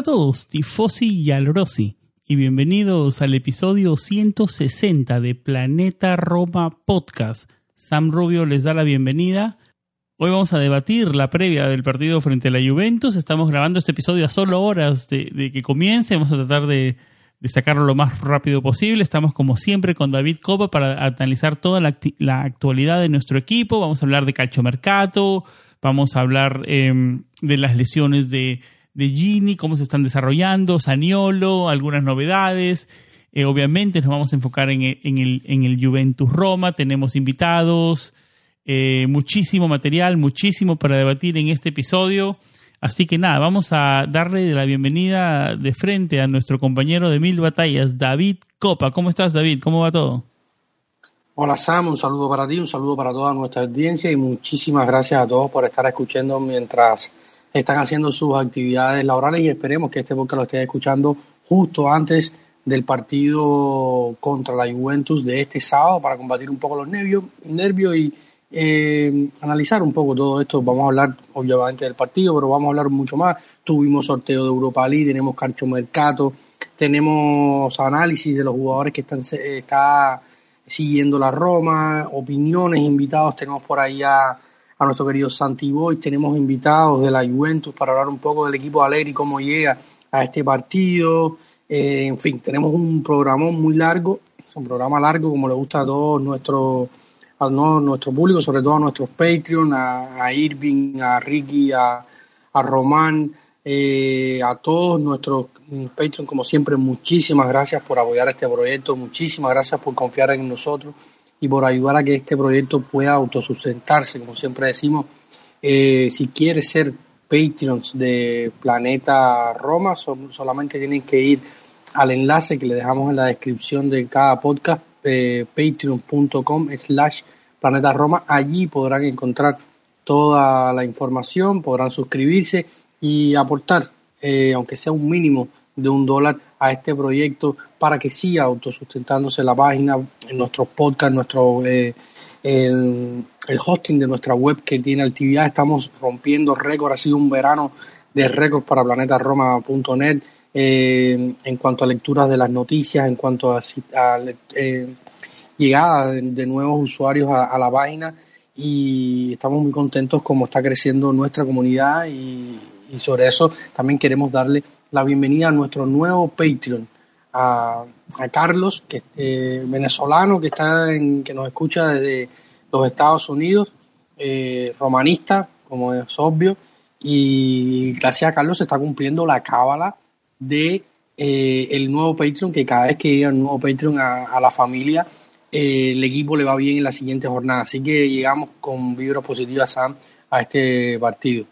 Hola a todos, tifosi y alrosi, y bienvenidos al episodio 160 de Planeta Roma Podcast. Sam Rubio les da la bienvenida. Hoy vamos a debatir la previa del partido frente a la Juventus. Estamos grabando este episodio a solo horas de, que comience. Vamos a tratar de, sacarlo lo más rápido posible. Estamos como siempre con David Copa para analizar toda la, actualidad de nuestro equipo. Vamos a hablar de calcio mercato, vamos a hablar em, de las lesiones de de Gini, cómo se están desarrollando, Saniolo, algunas novedades. Eh, obviamente nos vamos a enfocar en, el, en el Juventus Roma, tenemos invitados, eh, muchísimo material, muchísimo para debatir en este episodio. Así que nada, vamos a darle la bienvenida de frente a nuestro compañero de mil batallas, David Copa. ¿Cómo estás, David? ¿Cómo va todo? Hola Sam, un saludo para ti, un saludo para toda nuestra audiencia y muchísimas gracias a todos por estar escuchando mientras están haciendo sus actividades laborales y esperemos que este podcast lo esté escuchando justo antes del partido contra la Juventus de este sábado para combatir un poco los nervios, nervios y eh, analizar un poco todo esto. Vamos a hablar obviamente del partido, pero vamos a hablar mucho más. Tuvimos sorteo de Europa League, tenemos Carcho Mercato, tenemos análisis de los jugadores que están está siguiendo la Roma, opiniones, invitados. Tenemos por ahí a a nuestro querido Santi Boy. Tenemos invitados de la Juventus para hablar un poco del equipo de Alegre cómo llega a este partido. Eh, en fin, tenemos un programa muy largo, es un programa largo como le gusta a todos nuestros a nuestro público, sobre todo a nuestros Patreon, a, Irving, a Ricky, a, a Román, eh, a todos nuestros Patreon, como siempre, muchísimas gracias por apoyar este proyecto, muchísimas gracias por confiar en nosotros y por ayudar a que este proyecto pueda autosustentarse, como siempre decimos. Eh, si quieres ser Patreons de Planeta Roma, solamente tienen que ir al enlace que le dejamos en la descripción de cada podcast, eh, patreon.com slash Planeta Roma. Allí podrán encontrar toda la información, podrán suscribirse y aportar, eh, aunque sea un mínimo de un dólar a este proyecto para que siga autosustentándose la página, en nuestros podcasts, nuestro, eh, el, hosting de nuestra web que tiene actividad. Estamos rompiendo récords, ha sido un verano de récords para planetaroma.net eh, en cuanto a lecturas de las noticias, en cuanto a, eh, llegada de, nuevos usuarios a, la página y estamos muy contentos como está creciendo nuestra comunidad y, y sobre eso también queremos darle la bienvenida a nuestro nuevo Patreon, a, Carlos, que eh, venezolano que está en, que nos escucha desde los Estados Unidos, eh, romanista, como es obvio, y gracias a Carlos se está cumpliendo la cábala de eh, el nuevo Patreon, que cada vez que llega el nuevo Patreon a, la familia, el equipo le va bien en la siguiente jornada. Así que llegamos con vibra positiva, Sam, a este partido.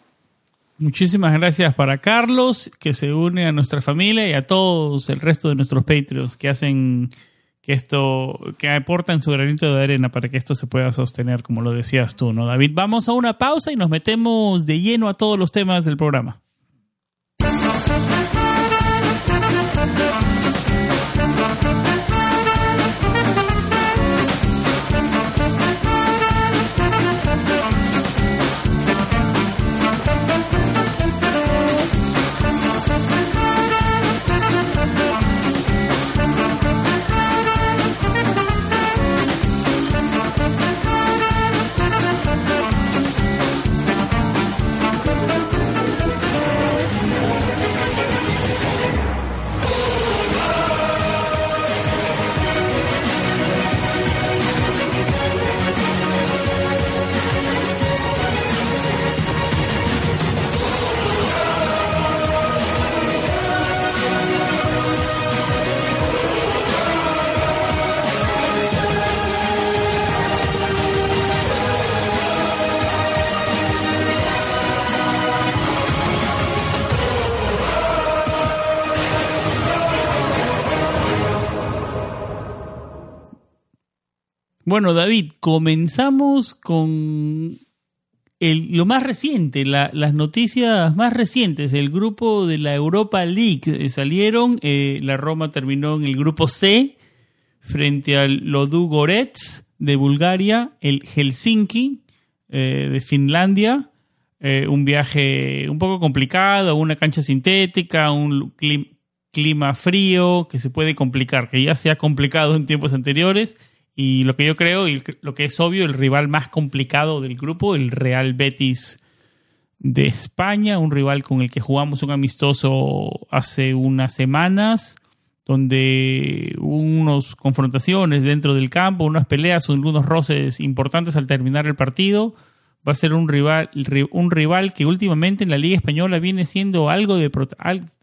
Muchísimas gracias para Carlos, que se une a nuestra familia y a todos el resto de nuestros Patreons que hacen que esto, que aportan su granito de arena para que esto se pueda sostener, como lo decías tú, ¿no, David? Vamos a una pausa y nos metemos de lleno a todos los temas del programa. Bueno, David, comenzamos con el, lo más reciente, las noticias más recientes. El grupo de la Europa League eh, salieron. Eh, la Roma terminó en el grupo C frente al Lodu Gorets de Bulgaria, el Helsinki eh, de Finlandia. un viaje un poco complicado, una cancha sintética, un clima frío que se puede complicar, que ya se ha complicado en tiempos anteriores y lo que yo creo, y lo que es obvio, el rival más complicado del grupo, el Real Betis de España, un rival con el que jugamos un amistoso hace unas semanas, donde hubo unas confrontaciones dentro del campo, unas peleas, algunos roces importantes al terminar el partido. Va a ser un rival, un rival que últimamente en la Liga Española viene siendo algo de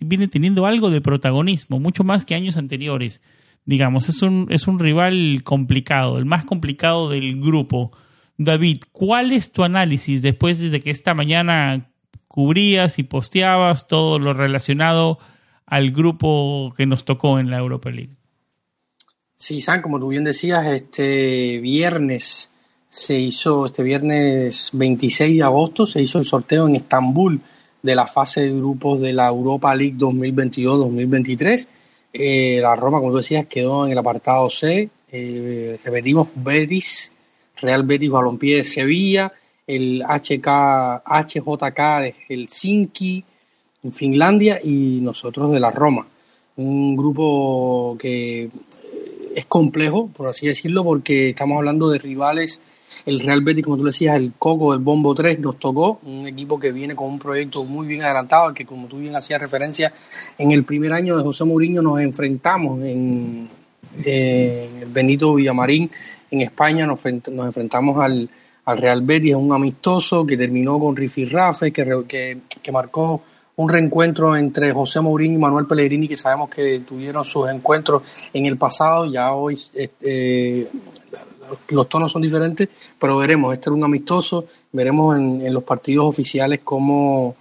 viene teniendo algo de protagonismo, mucho más que años anteriores digamos, es un, es un rival complicado, el más complicado del grupo. David, ¿cuál es tu análisis después de que esta mañana cubrías y posteabas todo lo relacionado al grupo que nos tocó en la Europa League? Sí, San, como tú bien decías, este viernes se hizo, este viernes 26 de agosto, se hizo el sorteo en Estambul de la fase de grupos de la Europa League 2022-2023 eh, la Roma, como tú decías, quedó en el apartado C. Eh, repetimos, Betis, Real Betis Balompié de Sevilla, el HK, HJK de Helsinki, en Finlandia, y nosotros de la Roma. Un grupo que es complejo, por así decirlo, porque estamos hablando de rivales el Real Betis, como tú decías, el Coco del Bombo 3 nos tocó, un equipo que viene con un proyecto muy bien adelantado, que como tú bien hacías referencia, en el primer año de José Mourinho nos enfrentamos en, el Benito Villamarín, en España, nos, enfrentamos al, Real Betis, un amistoso que terminó con Rifi Rafe, que, que, marcó un reencuentro entre José Mourinho y Manuel Pellegrini, que sabemos que tuvieron sus encuentros en el pasado, ya hoy este, los tonos son diferentes, pero veremos, este es un amistoso, veremos en, los partidos oficiales cómo,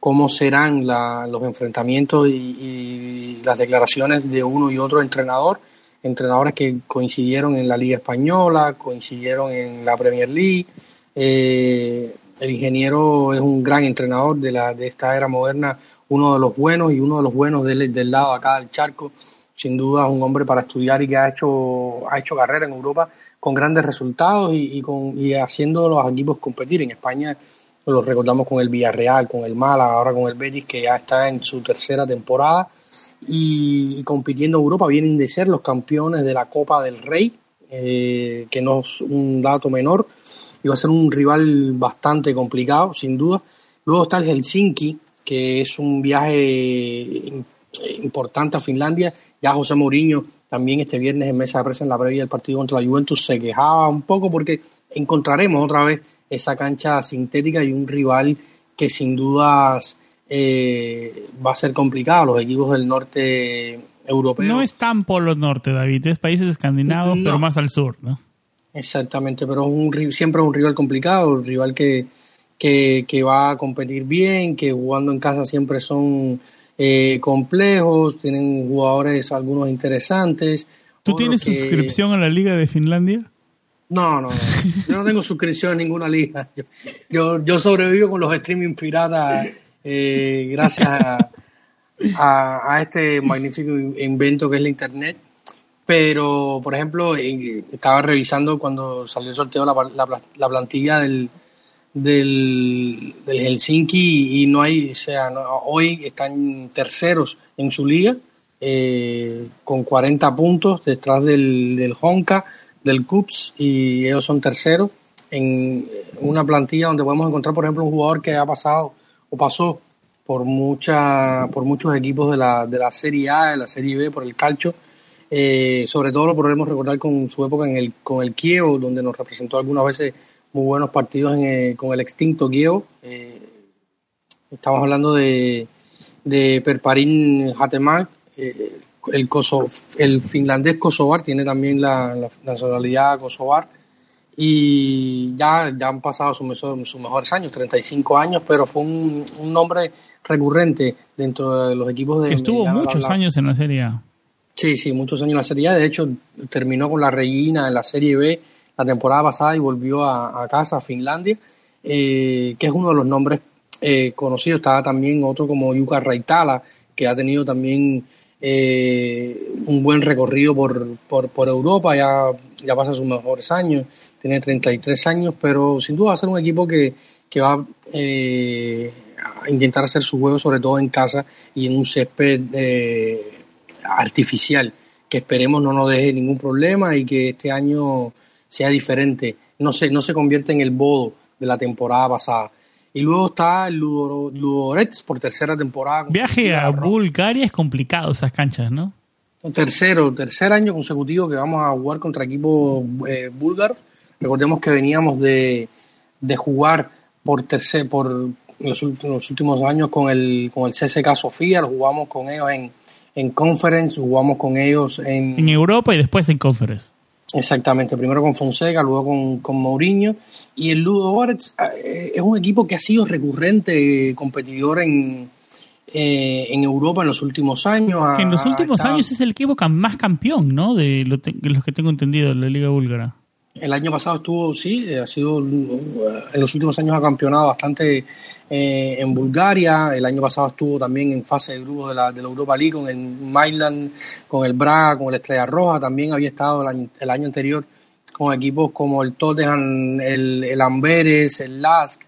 cómo serán los enfrentamientos y, las declaraciones de uno y otro entrenador, entrenadores que coincidieron en la Liga Española, coincidieron en la Premier League. Eh, el ingeniero es un gran entrenador de, la, de esta era moderna, uno de los buenos y uno de los buenos del, del lado acá del charco. Sin duda, un hombre para estudiar y que ha hecho, ha hecho carrera en Europa con grandes resultados y, con, y haciendo los equipos competir. En España lo recordamos con el Villarreal, con el Málaga, ahora con el Betis, que ya está en su tercera temporada y, compitiendo en Europa. Vienen de ser los campeones de la Copa del Rey, eh, que no es un dato menor, y va a ser un rival bastante complicado, sin duda. Luego está el Helsinki, que es un viaje importante a Finlandia. Ya José Mourinho también este viernes en mesa de prensa en la previa del partido contra la Juventus se quejaba un poco porque encontraremos otra vez esa cancha sintética y un rival que sin dudas eh, va a ser complicado. Los equipos del norte europeo. No es tan polo norte, David, es países escandinavos, pero más al sur, ¿no? Exactamente, pero es un, siempre es un rival complicado, un rival que, que, que va a competir bien, que jugando en casa siempre son eh, complejos, tienen jugadores algunos interesantes. ¿Tú tienes suscripción a la Liga de Finlandia? No, no, no. Yo no tengo suscripción a ninguna liga. Yo, yo, sobrevivo con los streaming piratas eh, gracias a, a, este magnífico invento que es la Internet. Pero, por ejemplo, estaba revisando cuando salió el sorteo la, la, la plantilla del, del, Helsinki y, no hay, o sea, hoy están terceros en su liga eh, con 40 puntos detrás del, del Honka, del Cups y ellos son terceros en una plantilla donde podemos encontrar, por ejemplo, un jugador que ha pasado o pasó por mucha, por muchos equipos de la, de la Serie A, de la Serie B, por el calcio. Eh, sobre todo lo podemos recordar con su época en el, con el Kiev, donde nos representó algunas veces muy buenos partidos con el extinto Kiev. Eh, estamos hablando de, de Perparin Hatemak, eh, el, el finlandés kosovar, tiene también la, nacionalidad kosovar. Y ya, ya han pasado sus, sus mejores años, 35 años, pero fue un, nombre recurrente dentro de los equipos de... Que estuvo muchos años en la Serie A. Sí, sí, muchos años en la Serie A. De hecho, terminó con la Reina en la Serie B la temporada pasada y volvió a, casa, a Finlandia, que es uno de los nombres conocidos. Estaba también otro como Yuka Raitala, que ha tenido también un buen recorrido por, por, por, Europa, ya, ya pasa sus mejores años, tiene 33 años, pero sin duda va a ser un equipo que, que va eh, a intentar hacer su juego sobre todo en casa y en un césped eh, artificial que esperemos no nos deje ningún problema y que este año sea diferente, no se, no se convierte en el bodo de la temporada pasada. Y luego está el Ludorets por tercera temporada. Viaje a Bulgaria es complicado esas canchas, ¿no? Tercero, tercer año consecutivo que vamos a jugar contra equipos eh, búlgaros. Recordemos que veníamos de, de jugar por tercer, por los últimos, últimos años con el, con el CSK Sofía, lo jugamos con ellos en, en Conference, jugamos con ellos en... En Europa y después en Conference. Exactamente, primero con Fonseca, luego con, con Mourinho. Y el Ludo Goretz eh, es un equipo que ha sido recurrente competidor en, eh, en Europa en los últimos años. Que en los últimos años es el equipo más campeón, ¿no? De los que tengo entendido, de la Liga Búlgara. El año pasado estuvo, sí, eh, ha sido, eh, en los últimos años ha campeonado bastante eh, en Bulgaria. El año pasado estuvo también en fase de grupo de la, de la Europa League con el Milan, con el Braga, con el Estrella Roja. También había estado el año, anterior con equipos como el Tottenham, el, el Amberes, el Lask.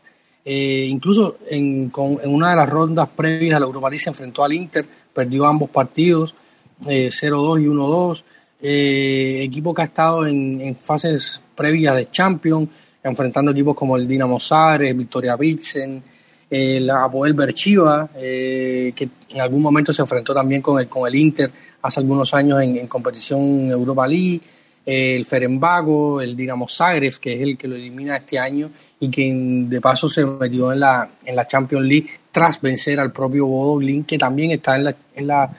incluso en, en, una de las rondas previas a la Europa League se enfrentó al Inter, perdió ambos partidos, 0-2 y 1-2 eh, equipo que ha estado en, fases previas de Champions, enfrentando equipos como el Dinamo Zagreb, Victoria Pilsen, el Apoel Berchiva, eh, que en algún momento se enfrentó también con el, con el Inter hace algunos años en, competición Europa League, eh, el Ferenbago, el Dinamo Zagreb, que es el que lo elimina este año y que de paso se metió en la, en la Champions League tras vencer al propio Bodo Glin, que también está en la, en la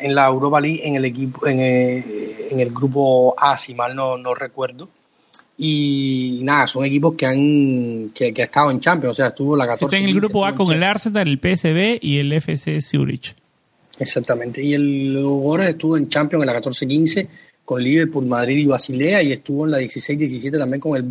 en la Europa League en el equipo en el, grupo A si mal no, no recuerdo y nada son equipos que han que, que ha estado en Champions o sea estuvo la 14 está en el grupo A con el Arsenal el PSV y el FC Zurich. Exactamente. Y el Gora estuvo en Champions en la 14-15 con Liverpool Madrid y Basilea y estuvo en la 16-17 también con el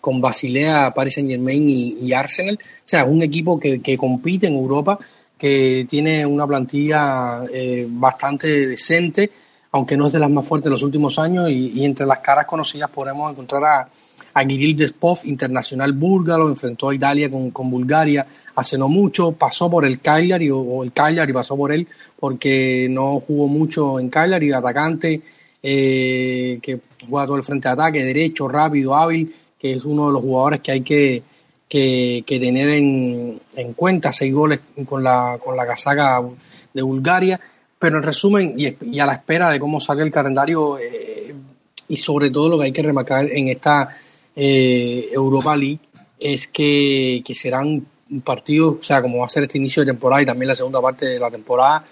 con Basilea Paris Saint Germain y, Arsenal. O sea un equipo que, que compite en Europa que tiene una plantilla eh, bastante decente, aunque no es de las más fuertes de los últimos años, y, entre las caras conocidas podemos encontrar a, a Kirill Despov, internacional búlgaro, enfrentó a Italia con, con, Bulgaria hace no mucho, pasó por el Cagliari, o, el Cagliari pasó por él, porque no jugó mucho en Cagliari, atacante, eh, que juega todo el frente de ataque, derecho, rápido, hábil, que es uno de los jugadores que hay que que, tener en, en, cuenta, seis goles con la, con la casaca de Bulgaria, pero en resumen y, a la espera de cómo salga el calendario eh, y sobre todo lo que hay que remarcar en esta eh, Europa League es que, que serán partidos, o sea, como va a ser este inicio de temporada y también la segunda parte de la temporada,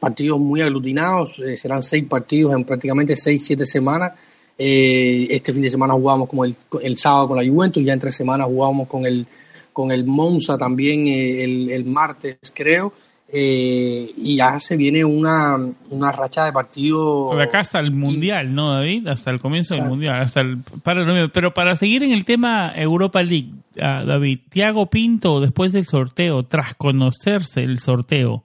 partidos muy aglutinados, eh, serán seis partidos en prácticamente seis, siete semanas eh, este fin de semana jugábamos como el, el, sábado con la Juventus, ya en tres semanas jugábamos con el, con el Monza también eh, el, martes, creo. Eh, y ya se viene una, una racha de partidos. De acá hasta el Mundial, ¿no, David? Hasta el comienzo del Mundial. Hasta el, para, pero para seguir en el tema Europa League, ah, David, Tiago Pinto, después del sorteo, tras conocerse el sorteo,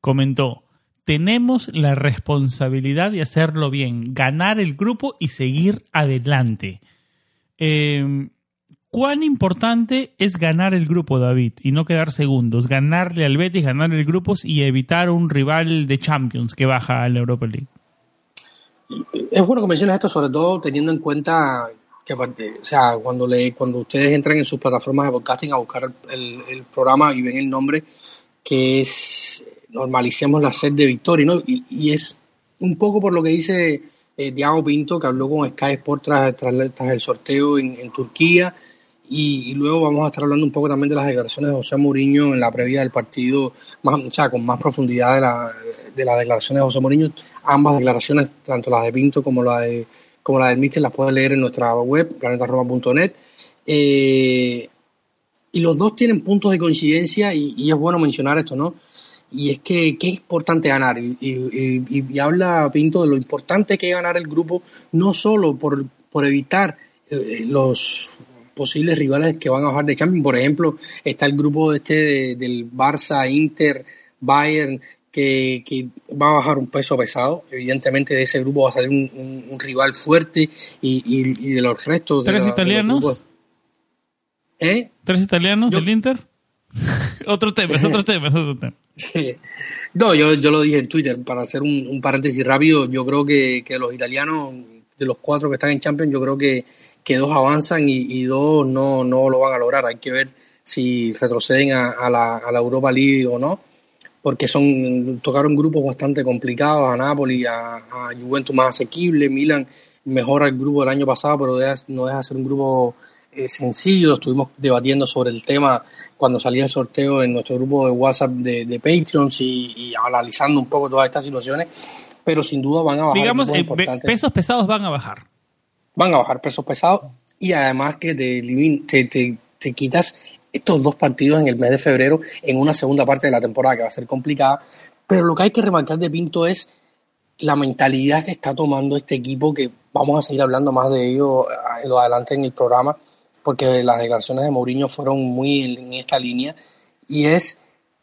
comentó tenemos la responsabilidad de hacerlo bien, ganar el grupo y seguir adelante. Em, ¿Cuán importante es ganar el grupo, David, y no quedar segundos? Ganarle al Betis, ganar el grupo y evitar un rival de Champions que baja a la Europa League. Es bueno que menciones esto, sobre todo teniendo en cuenta que, o sea, cuando, le, cuando ustedes entran en sus plataformas de podcasting a buscar el, programa y ven el nombre, que es normalicemos la sed de victoria, ¿no? Y, es un poco por lo que dice eh, Diego Pinto, que habló con Sky Sport tras, tras, el sorteo en, Turquía, y, luego vamos a estar hablando un poco también de las declaraciones de José Mourinho en la previa del partido, más, o sea, con más profundidad de, la, de las declaraciones de José Mourinho. Ambas declaraciones, tanto las de Pinto como la de como la del Mister, las pueden leer en nuestra web, planetaroma.net. Eh, y los dos tienen puntos de coincidencia y, y, es bueno mencionar esto, ¿no? y es que, es importante ganar. Y, y, habla Pinto de lo importante que es ganar el grupo, no solo por, por evitar eh, los posibles rivales que van a bajar de Champions. Por ejemplo, está el grupo este del Barça, Inter, Bayern, que, va a bajar un peso pesado. Evidentemente de ese grupo va a salir un, rival fuerte y, de los restos. ¿Tres italianos? ¿Eh? ¿Tres italianos del Inter? otro tema, es otro tema, es otro tema. Sí. No, yo, yo lo dije en Twitter, para hacer un, paréntesis rápido, yo creo que, que, los italianos, de los cuatro que están en Champions, yo creo que, que dos avanzan y, dos no, no lo van a lograr. Hay que ver si retroceden a, la, a la Europa League o no, porque son tocaron grupos bastante complicados, a Napoli, a, a Juventus más asequible, Milan mejora el grupo del año pasado, pero no deja de ser un grupo eh, sencillo. Estuvimos debatiendo sobre el tema cuando salía el sorteo en nuestro grupo de WhatsApp de, de Patreons y, analizando un poco todas estas situaciones, pero sin duda van a bajar. Digamos, eh, pesos pesados van a bajar. Van a bajar pesos pesados y además que te, te, te, quitas estos dos partidos en el mes de febrero en una segunda parte de la temporada que va a ser complicada. Pero lo que hay que remarcar de Pinto es la mentalidad que está tomando este equipo, que vamos a seguir hablando más de ello en lo adelante en el programa, porque las declaraciones de Mourinho fueron muy en, esta línea, y es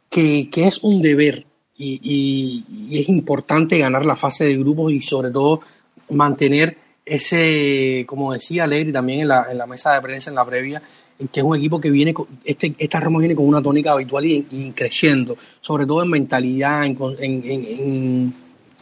que, es un deber y, es importante ganar la fase de grupos y sobre todo mantener ese, como decía Alegri también en la, en la mesa de prensa en la previa, que es un equipo que viene, con, este, esta Roma viene con una tónica habitual y, creciendo, sobre todo en mentalidad, en, en,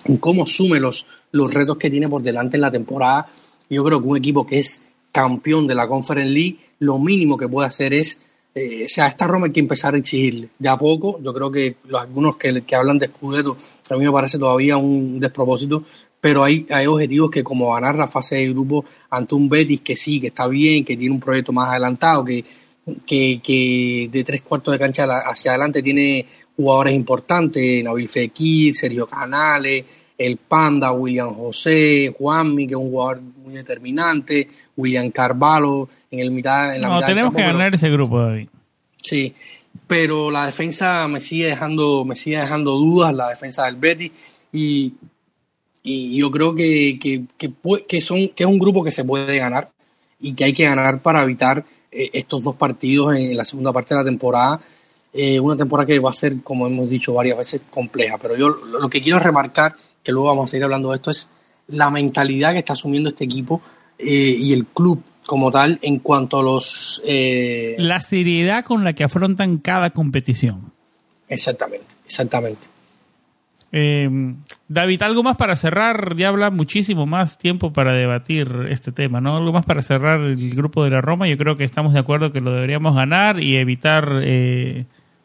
en cómo asume los, los retos que tiene por delante en la temporada. Yo creo que un equipo que es campeón de la Conference League, lo mínimo que puede hacer es, eh, o sea, esta Roma hay que empezar a exigirle. De a poco, yo creo que los, algunos que, que hablan de Scudetto, a mí me parece todavía un despropósito, pero hay, hay objetivos que como ganar la fase de grupo ante un Betis que sí, que está bien, que tiene un proyecto más adelantado, que, que, que de tres cuartos de cancha hacia adelante tiene jugadores importantes, Nabil Fekir, Sergio Canales, el Panda, William José, Juanmi, que es un jugador muy determinante, William Carvalho en el mitad. En la no, tenemos que ganar ese grupo, David. Sí, pero la defensa me sigue dejando, me sigue dejando dudas, la defensa del Betty, y, y yo creo que, que, que, son, que es un grupo que se puede ganar y que hay que ganar para evitar eh, estos dos partidos en la segunda parte de la temporada. Eh, una temporada que va a ser, como hemos dicho varias veces, compleja. Pero yo lo que quiero remarcar que luego vamos a seguir hablando de esto, es la mentalidad que está asumiendo este equipo eh, y el club como tal en cuanto a los... Eh, la seriedad con la que afrontan cada competición. Exactamente, exactamente. Eh, David, algo más para cerrar, ya habla muchísimo más tiempo para debatir este tema, ¿no? Algo más para cerrar el grupo de la Roma, yo creo que estamos de acuerdo que lo deberíamos ganar y evitar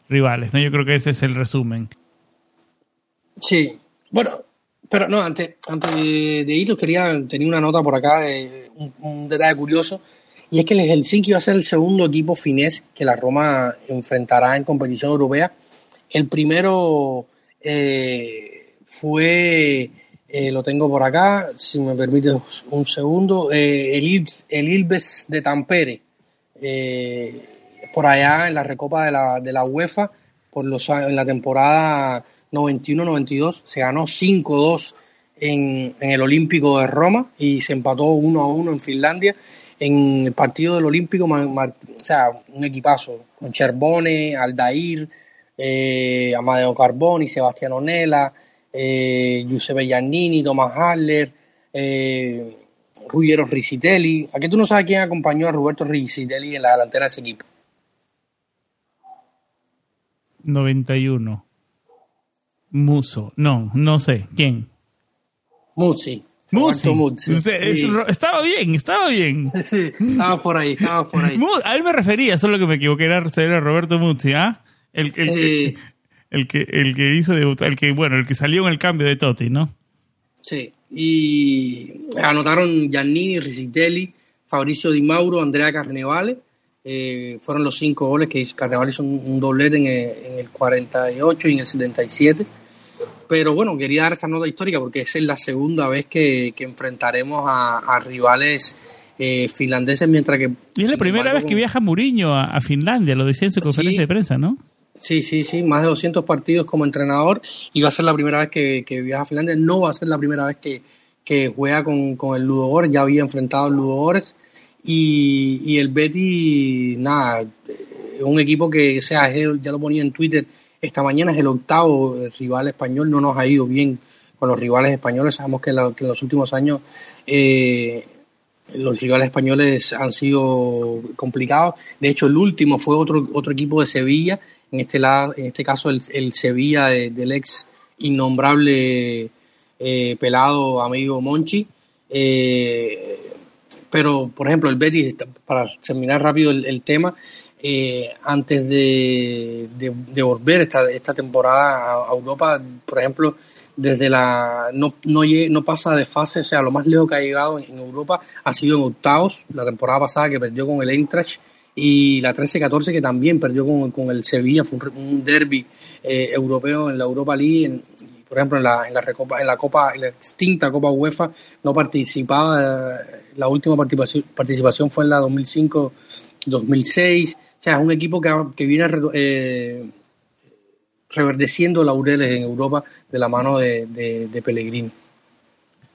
rivales, ¿no? Yo creo que ese es el resumen. Sí, bueno, pero no, antes, antes de, ir, quería, tenía una nota por acá, de un, detalle curioso, y es que el Helsinki va a ser el segundo equipo finés que la Roma enfrentará en competición europea. El primero eh, fue, eh, lo tengo por acá, si me permite un segundo, eh, el, el Ilves de Tampere, por allá en la recopa de la, de la UEFA, por los, en la temporada 91-92, se ganó 5-2 en, en, el Olímpico de Roma y se empató 1-1 en Finlandia. En el partido del Olímpico, o sea, un equipazo con Cherbone, Aldair, eh, Amadeo Carboni, Sebastián Nela, eh, Giuseppe Giannini, Tomás Haller, eh, Ruggero Risitelli. ¿A qué tú no sabes quién acompañó a Roberto Risitelli en la delantera de ese equipo? 91. Muso. No, no sé. ¿Quién? Muzzi. Muzzi. Estaba bien, estaba bien. Sí, sí, estaba por ahí, estaba por ahí. A él me refería, solo que me equivoqué, era, Roberto Muzzi, ¿ah? El, el, el, el, que, el que hizo debutar, el que, bueno, el que salió en el cambio de Totti, ¿no? Sí, y anotaron Giannini, Risitelli, Fabricio Di Mauro, Andrea Carnevale. Eh, fueron los cinco goles que Carnevale hizo un, un doblete en el, en el 48 y en el 77 pero bueno, quería dar esta nota histórica porque es la segunda vez que, enfrentaremos a, rivales eh, finlandeses, mientras que... Y es la primera vez que viaja Mourinho a, Finlandia, lo decía en su conferencia de prensa, ¿no? Sí, sí, sí, más de 200 partidos como entrenador y va a ser la primera vez que, viaja a Finlandia, no va a ser la primera vez que, juega con, el Ludogorets, ya había enfrentado al Ludogorets. Y, y el Betty, nada, es un equipo que, o sea, ya lo ponía en Twitter, esta mañana es el octavo rival español, no nos ha ido bien con los rivales españoles, sabemos que, en los últimos años eh, los rivales españoles han sido complicados, de hecho el último fue otro, otro equipo de Sevilla, en este, lado, en este caso el, Sevilla del ex innombrable eh, pelado amigo Monchi, eh, pero por ejemplo el Betis, para terminar rápido el tema, eh, antes de, de, volver esta, esta temporada a, Europa, por ejemplo, desde la no, no, no, pasa de fase, o sea, lo más lejos que ha llegado en, Europa ha sido en octavos, la temporada pasada que perdió con el Eintracht y la 13-14 que también perdió con, con, el Sevilla, fue un, derby eh, europeo en la Europa League, por ejemplo, en la, en la, Recopa, en la Copa, en la extinta Copa UEFA, no participaba, la última participación, participación fue en la 2005-2006, o sea, es un equipo que, que viene eh, reverdeciendo laureles en Europa de la mano de, de, Pellegrini.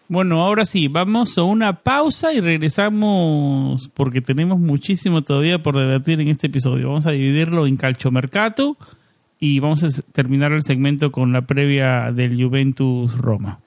Bueno, ahora sí, vamos a una pausa y regresamos porque tenemos muchísimo todavía por debatir en este episodio. Vamos a dividirlo en calchomercato y vamos a terminar el segmento con la previa del Juventus Roma.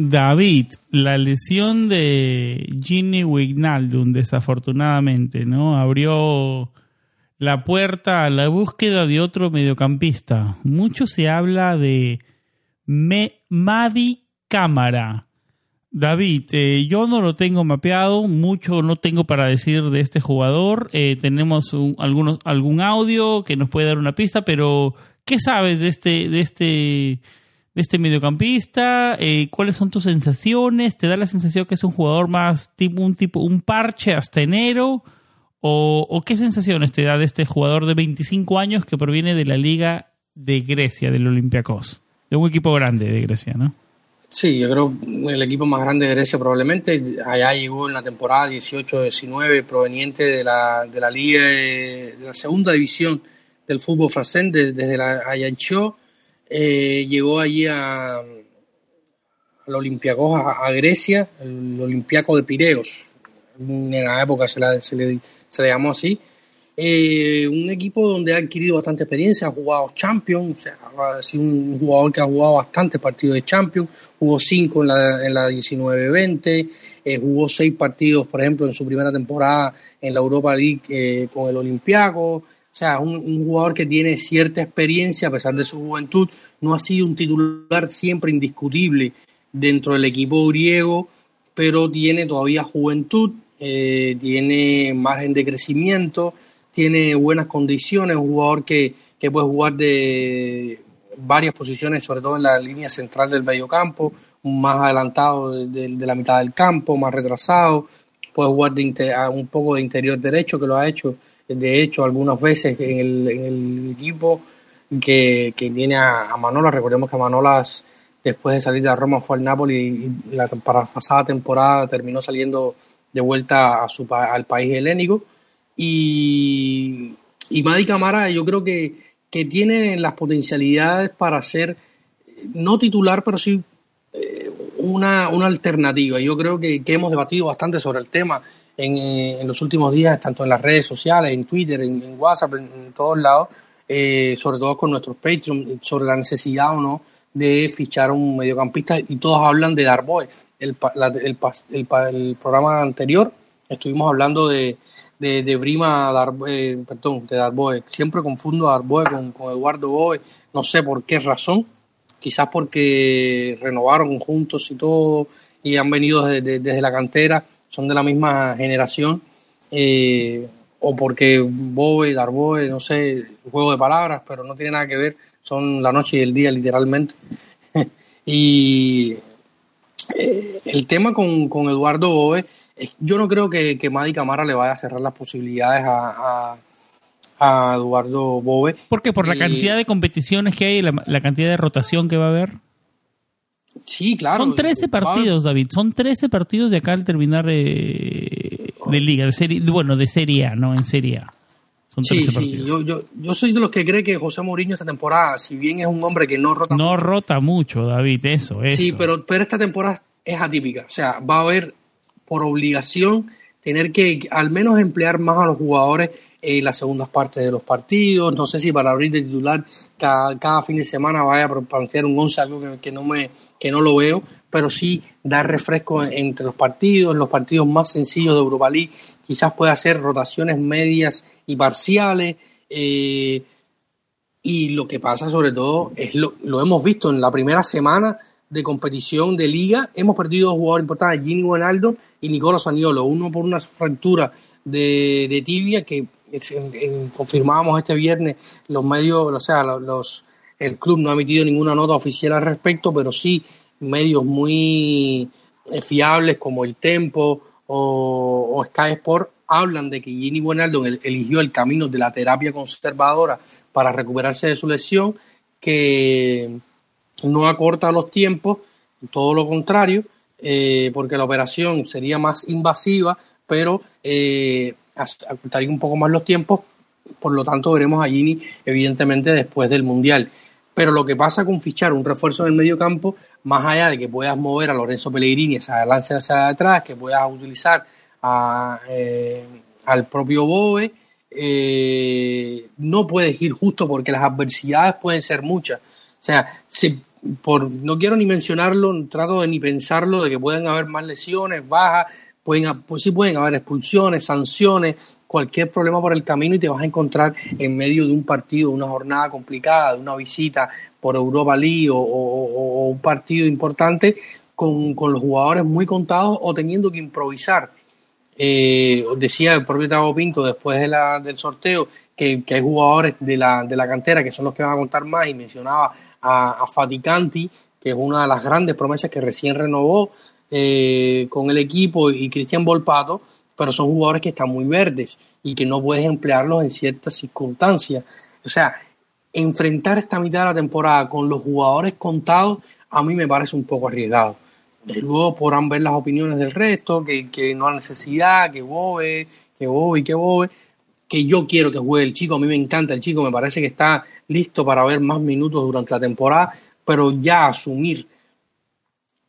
David, la lesión de Ginny Wignaldum, desafortunadamente, ¿no? Abrió la puerta a la búsqueda de otro mediocampista. Mucho se habla de Madi Cámara. David, eh, yo no lo tengo mapeado, mucho no tengo para decir de este jugador. Eh, tenemos algunos, algún audio que nos puede dar una pista, pero ¿qué sabes de este, de este este mediocampista? Eh, ¿Cuáles son tus sensaciones? ¿Te da la sensación que es un jugador más tipo un tipo un parche hasta enero? ¿O, qué sensaciones te da de este jugador de 25 años que proviene de la Liga de Grecia, del Olympiacos? De un equipo grande de Grecia, ¿no? Sí, yo creo el equipo más grande de Grecia probablemente. Allá llegó en la temporada 18-19, proveniente de la, de la Liga de, la segunda división del fútbol francés, desde la Ayancho eh, llegó allí a, al Olympiacos, a, Grecia, el Olympiaco de Pireos, en la época se, le, se le llamó así. Eh, un equipo donde ha adquirido bastante experiencia, ha jugado Champions, o sea, ha sido un jugador que ha jugado bastantes partidos de Champions, jugó cinco en la, en la 19-20, eh, jugó seis partidos, por ejemplo, en su primera temporada en la Europa League con el Olympiacos, o sea, un, jugador que tiene cierta experiencia a pesar de su juventud, no ha sido un titular siempre indiscutible dentro del equipo griego, pero tiene todavía juventud, eh, tiene margen de crecimiento, tiene buenas condiciones, un jugador que, que puede jugar de varias posiciones, sobre todo en la línea central del mediocampo, más adelantado de, la mitad del campo, más retrasado, puede jugar de un poco de interior derecho, que lo ha hecho de hecho algunas veces en el, en el equipo que, que tiene a, Manolas. Recordemos que Manolas después de salir de Roma fue al Napoli y la pasada temporada terminó saliendo de vuelta a su, al país helénico. Y, y Madi Camara yo creo que, que tiene las potencialidades para ser no titular, pero sí eh, una, una alternativa. Yo creo que, que hemos debatido bastante sobre el tema en, los últimos días, tanto en las redes sociales, en Twitter, en, WhatsApp, en, todos lados, eh, sobre todo con nuestros Patreon, sobre la necesidad o no de fichar un mediocampista y todos hablan de Darboe. El, el, programa anterior estuvimos hablando de, de, Brima Darboe, perdón, de Darboe. Siempre confundo a Darboe con, con Eduardo Boe, no sé por qué razón, quizás porque renovaron juntos y todo y han venido desde la cantera son de la misma generación, eh, o porque Boe, Darboe, no sé, juego de palabras, pero no tiene nada que ver, son la noche y el día literalmente. y, eh, el tema con, con Eduardo Boe, yo no creo que, que Madi Camara le vaya a cerrar las posibilidades a, a, Eduardo Boe. ¿Por qué? ¿Por la cantidad de competiciones que hay y la, cantidad de rotación que va a haber? Sí, claro. Son 13 partidos, David. Son 13 partidos de acá al terminar eh, de liga, de serie, bueno, de Serie A, ¿no? En Serie A. Son 13 sí, partidos. sí. Yo, yo, yo, soy de los que cree que José Mourinho esta temporada, si bien es un hombre que no rota No rota mucho, David, eso, eso. Sí, pero, pero esta temporada es atípica. O sea, va a haber por obligación tener que al menos emplear más a los jugadores en las segundas partes de los partidos. No sé si para abrir de titular cada, fin de semana vaya a plantear un once, algo que, no me, que no lo veo, pero sí dar refresco entre los partidos, los partidos más sencillos de Europa League, quizás pueda hacer rotaciones medias y parciales. Eh, y lo que pasa sobre todo es lo, lo hemos visto en la primera semana de competición de liga. Hemos perdido dos jugadores importantes, Gini Buenaldo y Nicolás Saniolo, uno por una fractura de, tibia que confirmábamos este viernes los medios, o sea, los, el club no ha emitido ninguna nota oficial al respecto, pero sí medios muy eh, fiables como el Tempo o, Sky Sport hablan de que Gini Buenaldo eligió el camino de la terapia conservadora para recuperarse de su lesión, que no acorta los tiempos, todo lo contrario, eh, porque la operación sería más invasiva, pero eh, acortaría un poco más los tiempos, por lo tanto veremos a Gini evidentemente después del Mundial. Pero lo que pasa con fichar un refuerzo en el medio campo, más allá de que puedas mover a Lorenzo Pellegrini hacia adelante hacia atrás, que puedas utilizar eh, al propio Boe, no puedes ir justo porque las adversidades pueden ser muchas. O sea, si por, no quiero ni mencionarlo, trato de ni pensarlo, de que pueden haber más lesiones, bajas, pueden, pues sí pueden haber expulsiones, sanciones, cualquier problema por el camino y te vas a encontrar en medio de un partido, una jornada complicada, de una visita por Europa League o, un partido importante con, los jugadores muy contados o teniendo que improvisar. Eh, decía el propio Tavo Pinto después de del sorteo que, hay jugadores de la, de la cantera que son los que van a contar más y mencionaba a, Faticanti, que es una de las grandes promesas que recién renovó eh, con el equipo, y Cristian Volpato, pero son jugadores que están muy verdes y que no puedes emplearlos en ciertas circunstancias. O sea, enfrentar esta mitad de la temporada con los jugadores contados a mí me parece un poco arriesgado. Luego podrán ver las opiniones del resto, que, que no hay necesidad, que Bobe, que Bobe que Bobe, que yo quiero que juegue el chico, a mí me encanta el chico, me parece que está listo para ver más minutos durante la temporada, pero ya asumir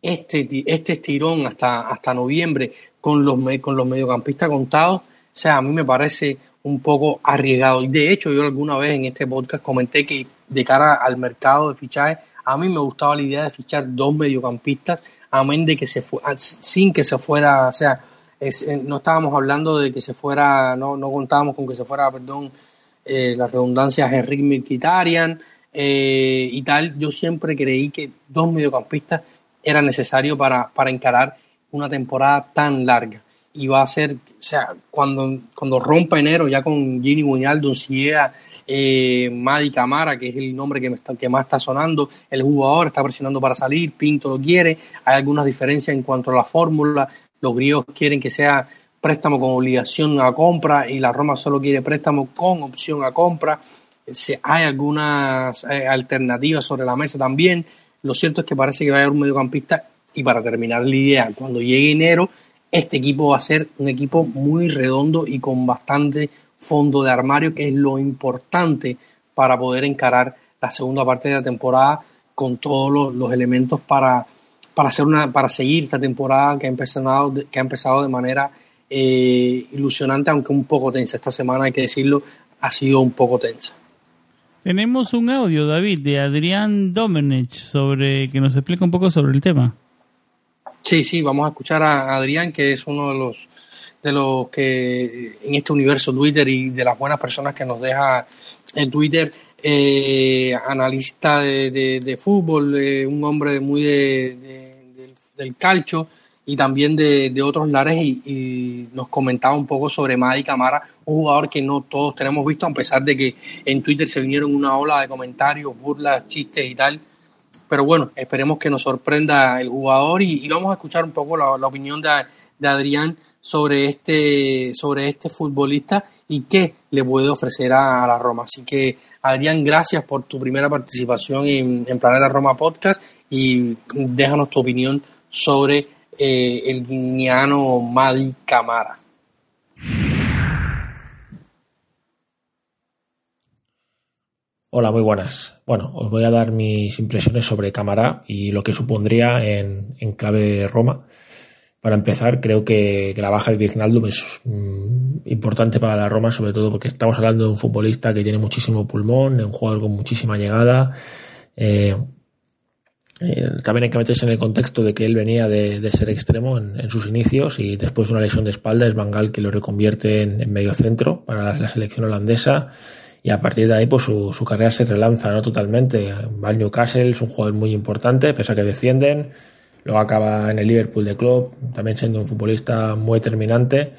este, este estirón hasta, hasta noviembre con los, con los mediocampistas contados, o sea, a mí me parece un poco arriesgado. Y de hecho, yo alguna vez en este podcast comenté que de cara al mercado de fichajes, a mí me gustaba la idea de fichar dos mediocampistas, amén de que se sin que se fuera, o sea, eh, no estábamos hablando de que se fuera, no, no contábamos con que se fuera, perdón, eh, las redundancias Henrik Mkhitaryan eh, y tal, yo siempre creí que dos mediocampistas era necesario para, para encarar una temporada tan larga. Y va a ser, o sea, cuando, cuando rompa enero, ya con Gini Buñaldo, Ciega, eh, Madi Camara, que es el nombre que, me que más está sonando, el jugador está presionando para salir, Pinto lo quiere, hay algunas diferencias en cuanto a la fórmula, los griegos quieren que sea préstamo con obligación a compra y la Roma solo quiere préstamo con opción a compra. hay algunas eh, alternativas sobre la mesa también. Lo cierto es que parece que va a haber un mediocampista y para terminar la idea, cuando llegue enero, este equipo va a ser un equipo muy redondo y con bastante fondo de armario, que es lo importante para poder encarar la segunda parte de la temporada con todos los, elementos para, para, hacer una, para seguir esta temporada que ha empezado, que ha empezado de manera eh, ilusionante, aunque un poco tensa. Esta semana, hay que decirlo, ha sido un poco tensa. Tenemos un audio, David, de Adrián Domenech, sobre, que nos explica un poco sobre el tema. Sí, sí, vamos a escuchar a Adrián, que es uno de los de los que en este universo Twitter y de las buenas personas que nos deja el Twitter, eh, analista de, fútbol, eh, un hombre muy del calcio, y también de, otros lares y, nos comentaba un poco sobre Madi Camara, un jugador que no todos tenemos visto, a pesar de que en Twitter se vinieron una ola de comentarios, burlas, chistes y tal. pero bueno, esperemos que nos sorprenda el jugador y, vamos a escuchar un poco la, opinión de, de, Adrián sobre este, sobre este futbolista y qué le puede ofrecer a, la Roma. Así que, Adrián, gracias por tu primera participación en, en Planeta Roma Podcast y déjanos tu opinión sobre eh, el guineano Madi Camara. Hola, muy buenas. Bueno, os voy a dar mis impresiones sobre Camara y lo que supondría en, clave Roma. Para empezar, creo que, la baja de Vignaldum es mm, importante para la Roma, sobre todo porque estamos hablando de un futbolista que tiene muchísimo pulmón, un jugador con muchísima llegada. Eh, eh, también hay que meterse en el contexto de que él venía de, ser extremo en, sus inicios y después de una lesión de espalda es Bangal que lo reconvierte en, medio centro para la selección holandesa y a partir de ahí pues su, carrera se relanza ¿no? totalmente. Va al Newcastle, es un jugador muy importante, pese a que descienden, luego acaba en el Liverpool de club, también siendo un futbolista muy determinante.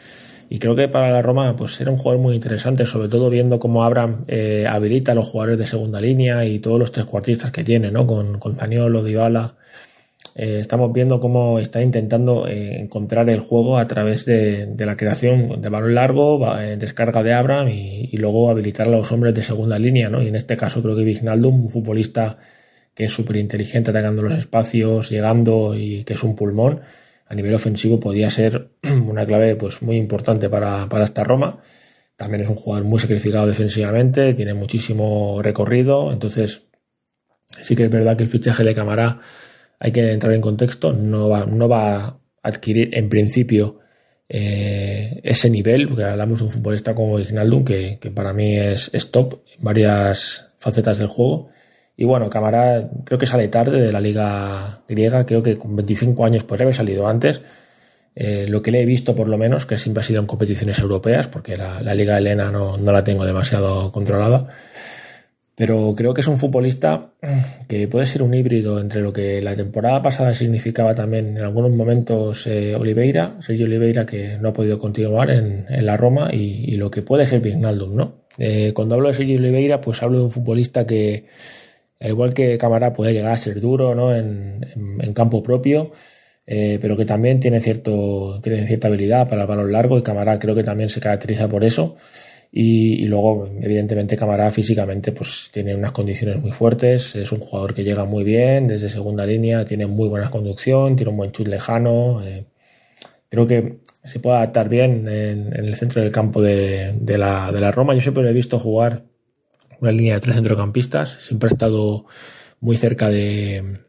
Y creo que para la Roma pues era un jugador muy interesante, sobre todo viendo cómo Abraham eh, habilita a los jugadores de segunda línea y todos los tres cuartistas que tiene, ¿no? Con, con Zaniolo, Dybala, eh, estamos viendo cómo está intentando eh, encontrar el juego a través de, la creación de balón largo, eh, descarga de Abraham y, luego habilitar a los hombres de segunda línea. ¿no? Y en este caso creo que Vignaldum, un futbolista que es súper inteligente atacando los espacios, llegando y que es un pulmón, a nivel ofensivo podía ser una clave pues, muy importante para, para esta Roma. También es un jugador muy sacrificado defensivamente, tiene muchísimo recorrido, entonces sí que es verdad que el fichaje de Camará hay que entrar en contexto, no va, no va a adquirir en principio eh, ese nivel, porque hablamos de un futbolista como Ignaldum, que, que para mí es, top en varias facetas del juego. Y bueno, Camara creo que sale tarde de la liga griega, creo que con 25 años podría haber salido antes. Eh, lo que le he visto por lo menos, que siempre ha sido en competiciones europeas, porque la, la liga helena no, no la tengo demasiado controlada pero creo que es un futbolista que puede ser un híbrido entre lo que la temporada pasada significaba también en algunos momentos eh, Oliveira, Sergio Oliveira, que no ha podido continuar en, la Roma, y, lo que puede ser Vignaldum, ¿no? Eh, cuando hablo de Sergio Oliveira, pues hablo de un futbolista que, al igual que Camará, puede llegar a ser duro, ¿no? En, campo propio, eh, pero que también tiene, cierto, tiene cierta habilidad para el balón largo, y Camará creo que también se caracteriza por eso. Y, luego, evidentemente, Camará físicamente pues tiene unas condiciones muy fuertes, es un jugador que llega muy bien desde segunda línea, tiene muy buena conducción, tiene un buen chut lejano. Eh, creo que se puede adaptar bien en, el centro del campo de, la, de la Roma. Yo siempre lo he visto jugar una línea de tres centrocampistas, siempre ha estado muy cerca de,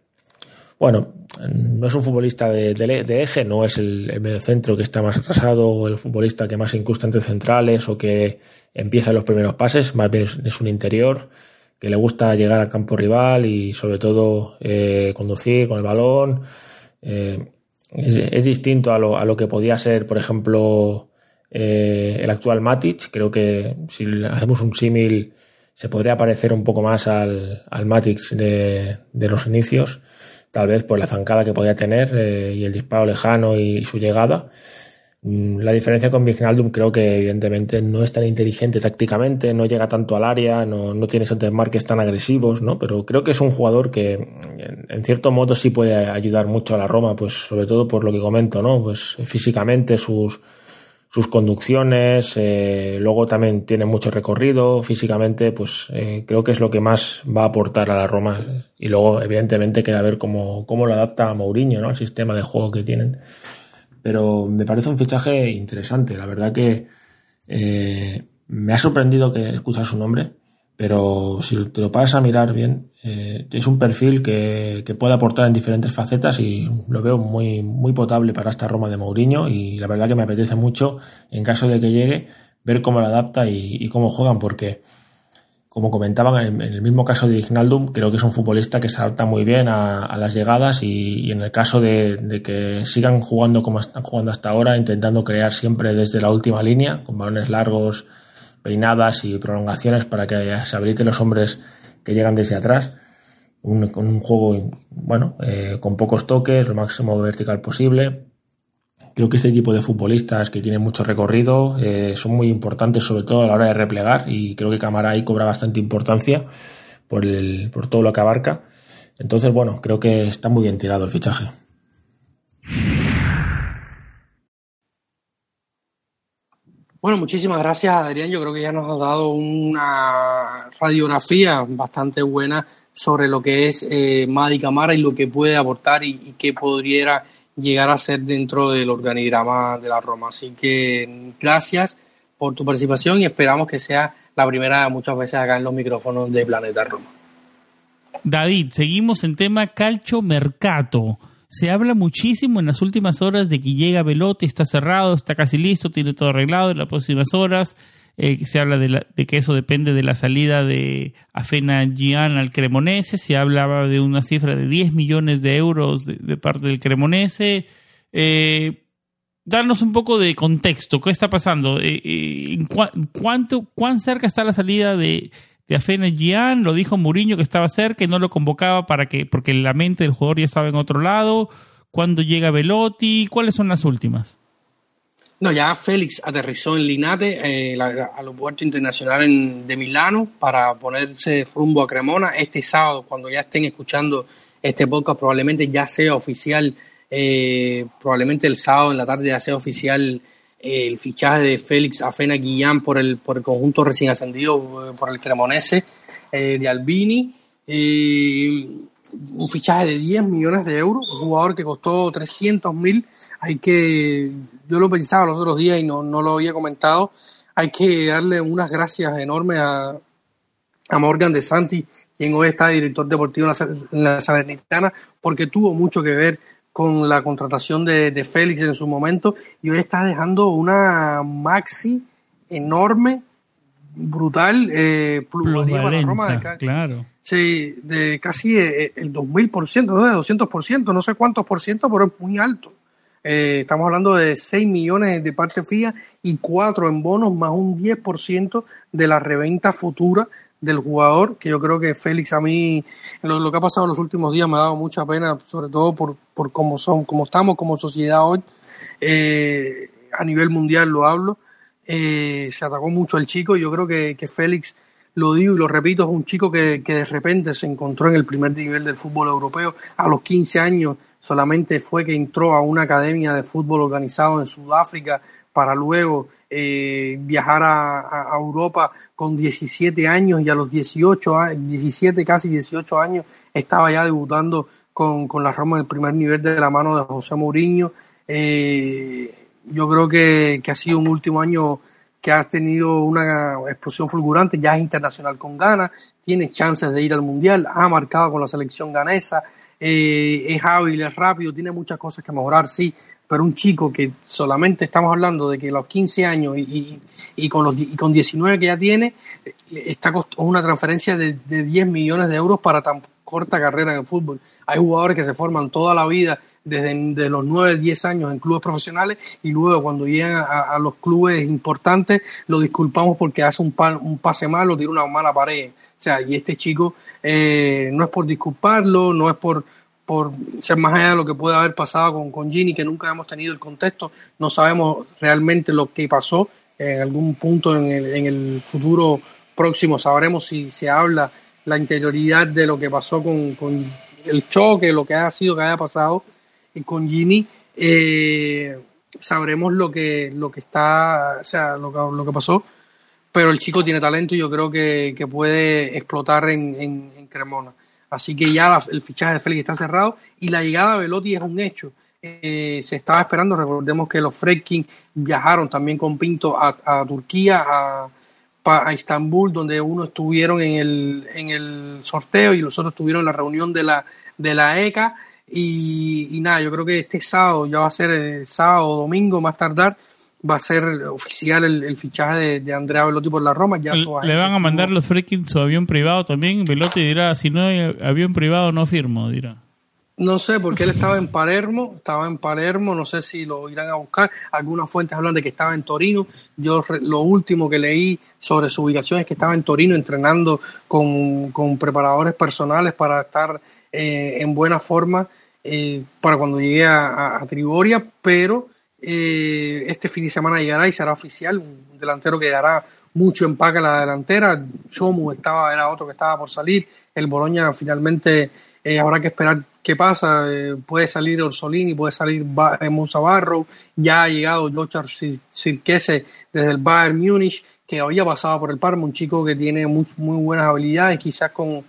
bueno, no es un futbolista de, eje, no es el, el mediocentro que está más atrasado o el futbolista que más incrusta entre centrales o que empieza los primeros pases, más bien es, un interior que le gusta llegar al campo rival y sobre todo eh, conducir con el balón. Eh, es, distinto a lo, a lo, que podía ser, por ejemplo, eh, el actual Matic. Creo que si hacemos un símil se podría parecer un poco más al, al Matic de, de los inicios tal vez por la zancada que podía tener eh, y el disparo lejano y, su llegada. Mm, la diferencia con Vignaldum creo que evidentemente no es tan inteligente tácticamente, no llega tanto al área, no, no tiene esos desmarques tan agresivos, ¿no? Pero creo que es un jugador que en, cierto modo sí puede ayudar mucho a la Roma, pues sobre todo por lo que comento, ¿no? Pues físicamente sus, sus conducciones, eh, luego también tiene mucho recorrido físicamente, pues eh, creo que es lo que más va a aportar a la Roma. Y luego, evidentemente, queda ver cómo, cómo lo adapta a Mourinho, ¿no? Al sistema de juego que tienen. Pero me parece un fichaje interesante. La verdad que eh, me ha sorprendido que escuchar su nombre pero si te lo pasas a mirar bien, eh, es un perfil que, puede aportar en diferentes facetas y lo veo muy, muy potable para esta Roma de Mourinho y la verdad que me apetece mucho, en caso de que llegue, ver cómo lo adapta y, cómo juegan, porque como comentaban, en, el mismo caso de Ignaldum, creo que es un futbolista que se adapta muy bien a, las llegadas y, en el caso de, de, que sigan jugando como están jugando hasta ahora, intentando crear siempre desde la última línea, con balones largos, peinadas y prolongaciones para que se habiliten los hombres que llegan desde atrás. Con un juego, bueno, eh, con pocos toques, lo máximo vertical posible. Creo que este tipo de futbolistas que tienen mucho recorrido eh, son muy importantes, sobre todo a la hora de replegar, y creo que Camara ahí cobra bastante importancia por, el, por todo lo que abarca. Entonces, bueno, creo que está muy bien tirado el fichaje. Bueno, muchísimas gracias, Adrián. Yo creo que ya nos ha dado una radiografía bastante buena sobre lo que es eh, Madi Camara y lo que puede aportar y, y qué podría llegar a ser dentro del organigrama de la Roma. Así que gracias por tu participación y esperamos que sea la primera muchas veces acá en los micrófonos de Planeta Roma. David, seguimos en tema calcio mercato. Se habla muchísimo en las últimas horas de que llega Velotti, está cerrado, está casi listo, tiene todo arreglado en las próximas horas. Eh, se habla de, que eso depende de la salida de Afena Gian al Cremonese. Se hablaba de una cifra de 10 millones de euros de, parte del Cremonese. Eh, darnos un poco de contexto. ¿Qué está pasando? Eh, eh, cu ¿cuánto, ¿Cuán cerca está la salida de, de Afena Gian? Lo dijo Mourinho que estaba cerca y no lo convocaba para que, porque la mente del jugador ya estaba en otro lado. ¿Cuándo llega Velotti? ¿Cuáles son las últimas? No, ya Félix aterrizó en Linate, eh, al aeropuerto internacional de Milano, para ponerse rumbo a Cremona. Este sábado, cuando ya estén escuchando este podcast, probablemente ya sea oficial, eh, probablemente el sábado en la tarde ya sea oficial el fichaje de Félix Afena Guillán por el, por el conjunto recién ascendido, por el Cremonese de Albini un fichaje de 10 millones de euros, un jugador que costó 300 mil. Hay que, yo lo pensaba los otros días y no, no lo había comentado, hay que darle unas gracias enormes a, a Morgan de Santi, quien hoy está director deportivo en la, en la Salernitana, porque tuvo mucho que ver con la contratación de, de Félix en su momento y hoy está dejando una maxi enorme brutal eh, para Roma. De, claro. Sí, de casi eh, el 2000%, ¿no? de 200%, no sé cuántos por ciento, pero es muy alto. Eh, estamos hablando de 6 millones de parte fija y 4 en bonos, más un 10% de la reventa futura del jugador, que yo creo que Félix a mí, lo, que ha pasado en los últimos días me ha dado mucha pena, sobre todo por, por cómo, son, cómo estamos como sociedad hoy, eh, a nivel mundial lo hablo, eh, se atacó mucho al chico y yo creo que, que, Félix, lo digo y lo repito, es un chico que, que, de repente se encontró en el primer nivel del fútbol europeo. A los 15 años solamente fue que entró a una academia de fútbol organizado en Sudáfrica para luego eh, viajar a, Europa con 17 años y a los 18, 17, casi 18 años estaba ya debutando con, con la Roma en el primer nivel de la mano de José Mourinho. Eh, yo creo que, que, ha sido un último año que ha tenido una explosión fulgurante, ya es internacional con Ghana, tiene chances de ir al Mundial, ha marcado con la selección ganesa, eh, es hábil, es rápido, tiene muchas cosas que mejorar, sí, pero un chico que solamente estamos hablando de que a los 15 años y, y, con, los, y con 19 que ya tiene, está una transferencia de, de 10 millones de euros para tan corta carrera en el fútbol. Hay jugadores que se forman toda la vida desde de los 9, 10 años en clubes profesionales y luego cuando llegan a, los clubes importantes lo disculpamos porque hace un, un pase malo, tira una mala pared. O sea, y este chico eh, no es por disculparlo, no es por, por ser más allá de lo que puede haber pasado con, con Gini, que nunca hemos tenido el contexto, no sabemos realmente lo que pasó. En algún punto en el, en el futuro próximo sabremos si se habla la interioridad de lo que pasó con, con el choque, lo que ha sido que haya pasado con Gini, eh, sabremos lo que, lo que está, o sea, lo que, lo que pasó, pero el chico tiene talento y yo creo que, que puede explotar en, en, en, Cremona. Así que ya la, el fichaje de Félix está cerrado y la llegada de Velotti es un hecho. Eh, se estaba esperando, recordemos que los Fredkin viajaron también con Pinto a, Turquía, a, a Estambul, donde uno estuvieron en el, en el sorteo y los otros estuvieron en la reunión de la, de la ECA. Y, y, nada, yo creo que este sábado, ya va a ser el sábado o domingo más tardar, va a ser oficial el, el fichaje de, de, Andrea Velotti por la Roma. Ya Le van a mandar los freaking su avión privado también. Velotti dirá, si no hay avión privado no firmo, dirá. No sé, porque él estaba en Palermo, estaba en Palermo, no sé si lo irán a buscar. Algunas fuentes hablan de que estaba en Torino. Yo lo último que leí sobre su ubicación es que estaba en Torino entrenando con, con preparadores personales para estar eh, en buena forma eh, para cuando llegue a, a, a Trigoria, pero eh, este fin de semana llegará y será oficial, un delantero que dará mucho empaque a la delantera, Chomu estaba, era otro que estaba por salir, el Boloña finalmente Eh, habrá que esperar qué pasa. Eh, puede salir Orsolini, puede salir eh, Musa Barrow. Ya ha llegado Lothar Sirkese desde el Bayern Múnich, que había pasado por el Parma, un chico que tiene muy, muy buenas habilidades, quizás con,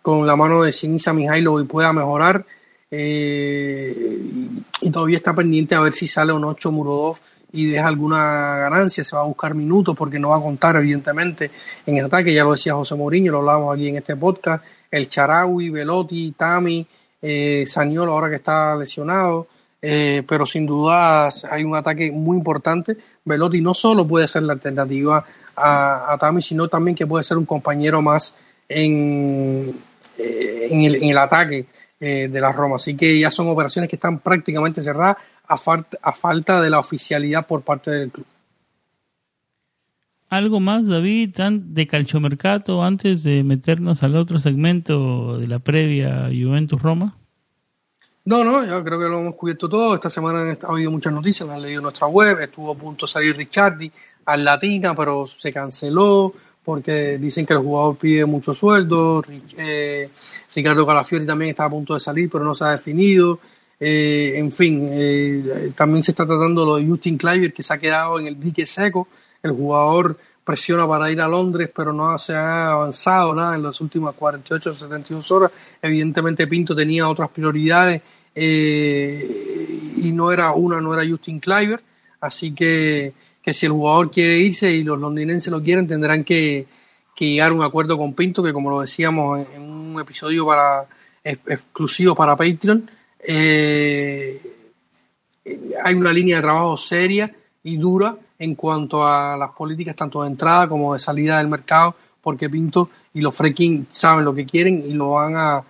con la mano de Sinisa Mihailo y pueda mejorar. Y todavía está pendiente a ver si sale un 8 Murodov y deja alguna ganancia, se va a buscar minutos porque no va a contar evidentemente en el ataque, ya lo decía José Mourinho, lo hablábamos aquí en este podcast, el Charawi, Velotti, Tami, eh, Saniolo ahora que está lesionado, eh, pero sin duda hay un ataque muy importante. Velotti no solo puede ser la alternativa a, Tami, sino también que puede ser un compañero más en, eh, en, el, ataque eh, de la Roma. Así que ya son operaciones que están prácticamente cerradas a, falta, a falta de la oficialidad por parte del club. ¿Algo más, David, de Calchomercato antes de meternos al otro segmento de la previa Juventus-Roma? No, no, yo creo que lo hemos cubierto todo. Esta semana han habido muchas noticias, han leído nuestra web, estuvo a punto de salir Ricciardi al Latina, pero se canceló porque dicen que el jugador pide mucho sueldo. Eh, Ricardo Calafiori también está a punto de salir, pero no se ha definido. Eh, en fin, eh, también se está tratando lo de Justin Cliver, que se ha quedado en el dique seco. El jugador presiona para ir a Londres, pero no se ha avanzado nada en las últimas 48 o 72 horas. Evidentemente Pinto tenía otras prioridades eh, y no era una, no era Justin Cliver. Así que, que si el jugador quiere irse y los londinenses lo quieren, tendrán que, llegar a un acuerdo con Pinto, que como lo decíamos en, un episodio para exclusivo para Patreon, eh, hay una línea de trabajo seria y dura en cuanto a las políticas tanto de entrada como de salida del mercado, porque Pinto y los Freaking saben lo que quieren y lo van a,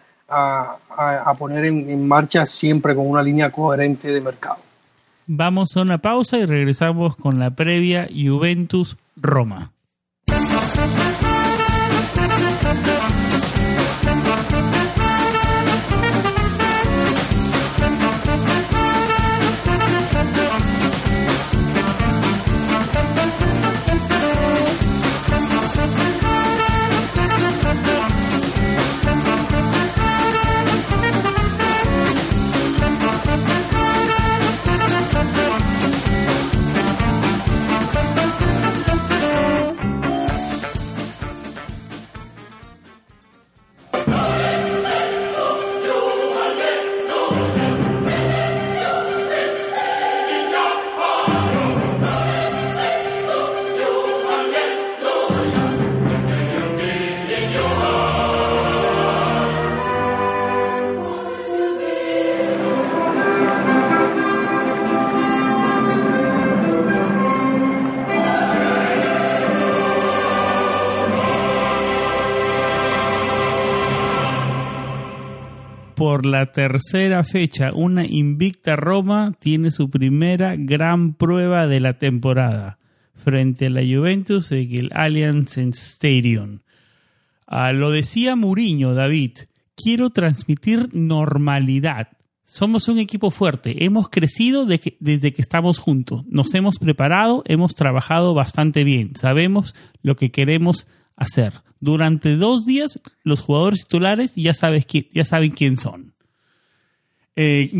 poner en, en marcha siempre con una línea coherente de mercado. Vamos a una pausa y regresamos con la previa Juventus Roma. Por la tercera fecha, una invicta Roma tiene su primera gran prueba de la temporada frente a la Juventus en el Allianz Stadium. Ah, lo decía Mourinho, David, quiero transmitir normalidad. Somos un equipo fuerte, hemos crecido desde que estamos juntos, nos hemos preparado, hemos trabajado bastante bien, sabemos lo que queremos hacer. Durante dos días, los jugadores titulares ya, sabes ya saben quién son. Eh,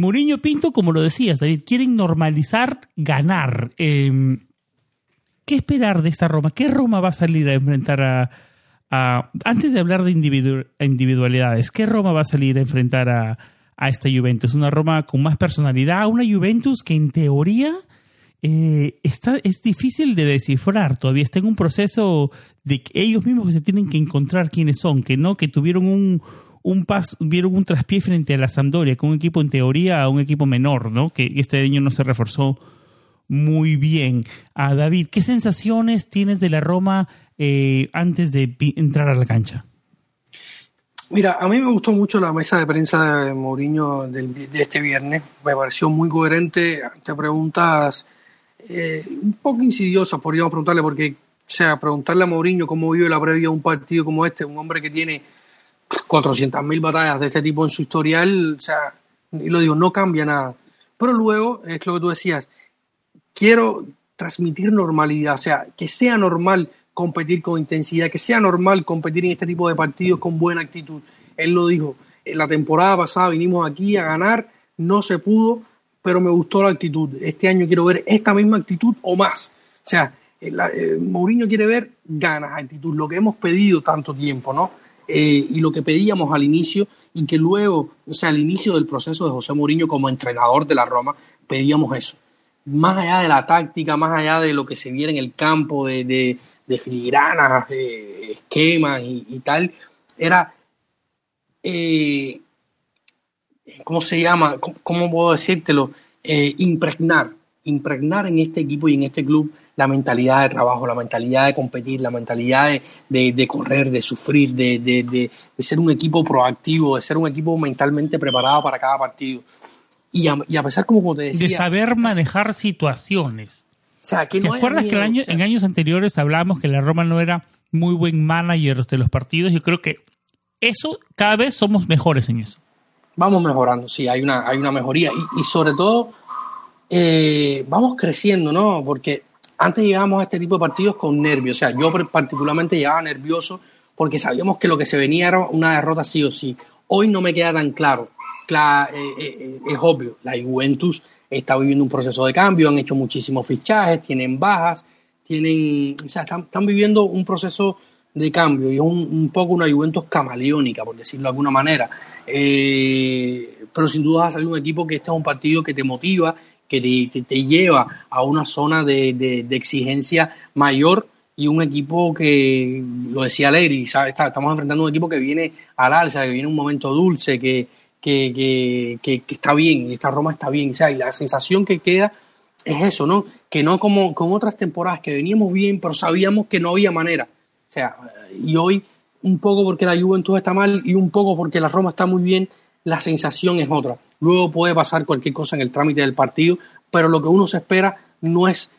Pinto, como lo decías, David, quieren normalizar ganar. Em, ¿Qué esperar de esta Roma? ¿Qué Roma va a salir a enfrentar a, antes de hablar de individualidades, ¿qué Roma va a salir a enfrentar a, a, esta Juventus? ¿Una Roma con más personalidad? ¿Una Juventus que en teoría eh, está, es difícil de descifrar, todavía está en un proceso de que ellos mismos se tienen que encontrar quiénes son, que no, que tuvieron un, un paso, vieron un traspié frente a la Sampdoria, con un equipo en teoría a un equipo menor, ¿no? Que este año no se reforzó muy bien. A David, ¿qué sensaciones tienes de la Roma eh, antes de entrar a la cancha? Mira, a mí me gustó mucho la mesa de prensa de Mourinho de este viernes. Me pareció muy coherente ante preguntas eh, un poco insidiosa, podríamos preguntarle, porque, o sea, preguntarle a Mourinho cómo vive la previa de un partido como este, un hombre que tiene 400.000 batallas de este tipo en su historial, o sea, y lo digo, no cambia nada. Pero luego, es lo que tú decías, quiero transmitir normalidad, o sea, que sea normal competir con intensidad, que sea normal competir en este tipo de partidos con buena actitud. Él lo dijo, la temporada pasada vinimos aquí a ganar, no se pudo, pero me gustó la actitud. Este año quiero ver esta misma actitud o más. O sea, eh, Mourinho quiere ver ganas, actitud, lo que hemos pedido tanto tiempo, ¿no? Eh, y lo que pedíamos al inicio y que luego, o sea, al inicio del proceso de José Mourinho como entrenador de la Roma, pedíamos eso. Más allá de la táctica, más allá de lo que se viera en el campo, de, de, filigranas, esquemas y, tal, era, eh, ¿cómo se llama? ¿Cómo, puedo decírtelo? impregnar, impregnar en este equipo y en este club la mentalidad de trabajo, la mentalidad de competir, la mentalidad de, correr, de sufrir, de, ser un equipo proactivo, de ser un equipo mentalmente preparado para cada partido. Y a, pesar, como te decía... De saber manejar situaciones. O sea, que ¿Te acuerdas que en años anteriores hablábamos que la Roma no era muy buen manager de los partidos? Yo creo que eso, cada vez somos mejores en eso. Vamos mejorando, sí, hay una, hay una mejoría. Y, sobre todo, eh, vamos creciendo, ¿no? Porque antes llegábamos a este tipo de partidos con nervios. O sea, yo particularmente llegaba nervioso porque sabíamos que lo que se venía era una derrota sí o sí. Hoy no me queda tan claro. eh, eh, es obvio, la Juventus está viviendo un proceso de cambio, han hecho muchísimos fichajes, tienen bajas, tienen, o sea, están, viviendo un proceso de cambio y es un, poco una Juventus camaleónica, por decirlo de alguna manera. pero sin duda va a salir un equipo que este es un partido que te motiva, que te, lleva a una zona de, exigencia mayor y un equipo que, lo decía Lery, estamos enfrentando un equipo que viene al alza, que viene un momento dulce, que, que, está bien, esta Roma está bien, y la sensación que queda es eso, ¿no? Que no como con otras temporadas que veníamos bien, pero sabíamos que no había manera. O sea, y hoy un poco porque la Juventud está mal y un poco porque la Roma está muy bien, la sensación es otra. Luego puede pasar cualquier cosa en el trámite del partido, pero lo que uno se espera no es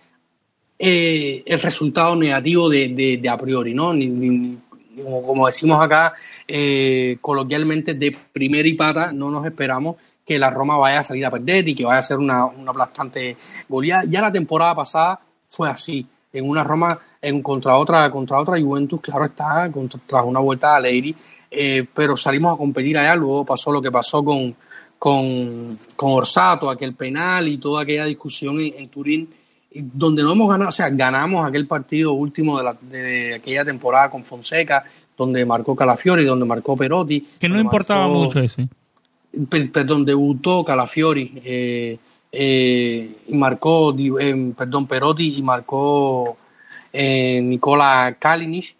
eh, el resultado negativo de, a priori, ¿no? Ni, como, decimos acá eh, coloquialmente, de primera y pata, no nos esperamos que la Roma vaya a salir a perder y que vaya a ser una, una aplastante goleada. Ya la temporada pasada fue así, en una Roma en, contra, otra, contra otra Juventus, claro está, contra, tras una vuelta a Leiri, eh, pero salimos a competir allá, luego pasó lo que pasó con, con, con Orsato, aquel penal y toda aquella discusión en, Turín, donde no hemos ganado, o sea, ganamos aquel partido último de, la, de aquella temporada con Fonseca, donde marcó Calafiori, donde marcó Perotti. Que no importaba mucho ese. perdón, debutó Calafiori eh, eh, y marcó, eh, perdón, Perotti y marcó Nicola Kalinic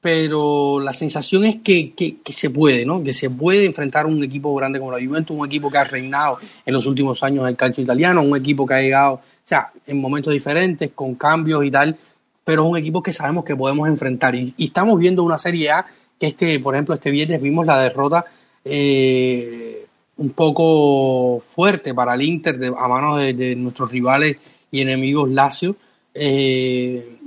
pero la sensación es que, se puede, ¿no? Que se puede enfrentar un equipo grande como la Juventus, un equipo que ha reinado en los últimos años el calcio italiano, un equipo que ha llegado, o sea, en momentos diferentes, con cambios y tal, pero es un equipo que sabemos que podemos enfrentar. Y, estamos viendo una Serie A que este, por ejemplo, este viernes vimos la derrota eh, un poco fuerte para el Inter a manos de, nuestros rivales y enemigos Lazio. Eh,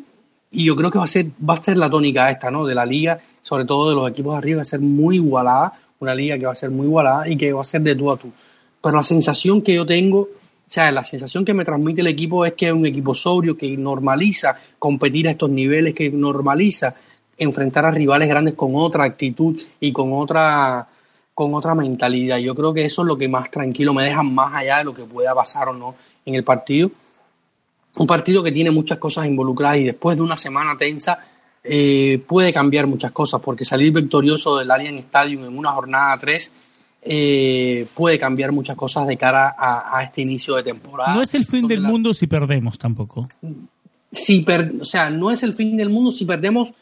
y yo creo que va a ser, va a ser la tónica esta, ¿no? De la liga, sobre todo de los equipos arriba, va a ser muy igualada, una liga que va a ser muy igualada y que va a ser de tú a tú. Pero la sensación que yo tengo, o sea, la sensación que me transmite el equipo es que es un equipo sobrio, que normaliza competir a estos niveles, que normaliza enfrentar a rivales grandes con otra actitud y con otra con otra mentalidad. Yo creo que eso es lo que más tranquilo me deja más allá de lo que pueda pasar o no en el partido un partido que tiene muchas cosas involucradas y después de una semana tensa eh, puede cambiar muchas cosas, porque salir victorioso del Allianz Stadium en una jornada 3 eh, puede cambiar muchas cosas de cara a, este inicio de temporada. No es el fin del mundo si perdemos tampoco. Si o sea, no es el fin del mundo si perdemos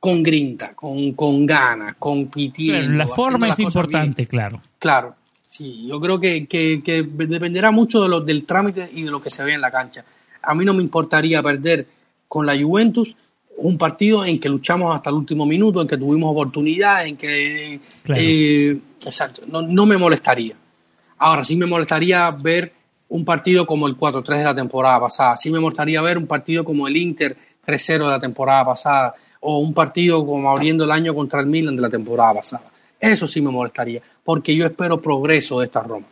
con grinta, con, con ganas, con pitiendo. la forma es importante, claro. Claro, Sí, yo creo que, dependerá mucho de lo, del trámite y de lo que se ve en la cancha. A mí no me importaría perder con la Juventus un partido en que luchamos hasta el último minuto, en que tuvimos oportunidad, en que... Eh, exacto, no, me molestaría. Ahora sí me molestaría ver un partido como el 4-3 de la temporada pasada, sí me molestaría ver un partido como el Inter 3-0 de la temporada pasada, o un partido como abriendo el año contra el Milan de la temporada pasada. Eso sí me molestaría, porque yo espero progreso de esta Roma.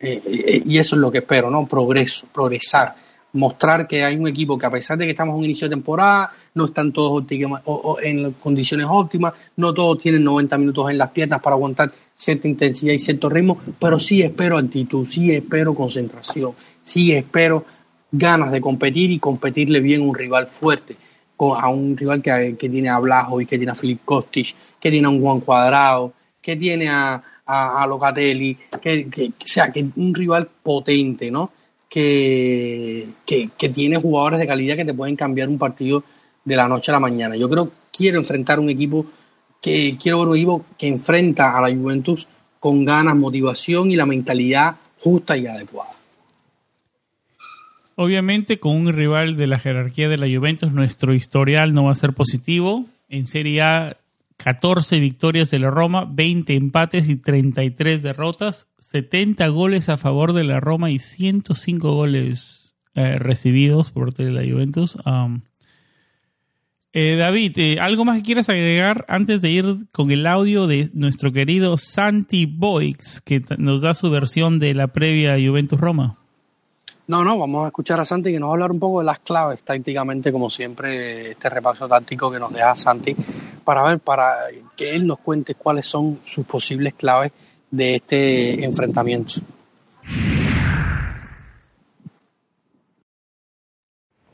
Eh, eh, y eso es lo que espero, ¿no? Progreso, progresar. mostrar que hay un equipo que a pesar de que estamos en un inicio de temporada, no están todos en condiciones óptimas, no todos tienen 90 minutos en las piernas para aguantar cierta intensidad y cierto ritmo, pero sí espero actitud, sí espero concentración, sí espero ganas de competir y competirle bien a un rival fuerte, a un rival que, tiene a Blajo y que tiene a Filip Kostic, que tiene a un Juan Cuadrado, que tiene a, a, Locatelli, que, que, sea, que un rival potente, ¿no? que, que, tiene jugadores de calidad que te pueden cambiar un partido de la noche a la mañana. Yo creo quiero enfrentar un equipo que quiero ver un equipo que enfrenta a la Juventus con ganas, motivación y la mentalidad justa y adecuada. Obviamente con un rival de la jerarquía de la Juventus nuestro historial no va a ser positivo. En Serie A 14 victorias de la Roma, 20 empates y 33 derrotas, 70 goles a favor de la Roma y 105 goles eh, recibidos por parte de la Juventus. Um, eh, David, eh, ¿algo más que quieras agregar antes de ir con el audio de nuestro querido Santi Boix, que nos da su versión de la previa Juventus-Roma? No, no, vamos a escuchar a Santi que nos va a hablar un poco de las claves tácticamente, como siempre, este repaso táctico que nos deja Santi, para ver, para que él nos cuente cuáles son sus posibles claves de este enfrentamiento.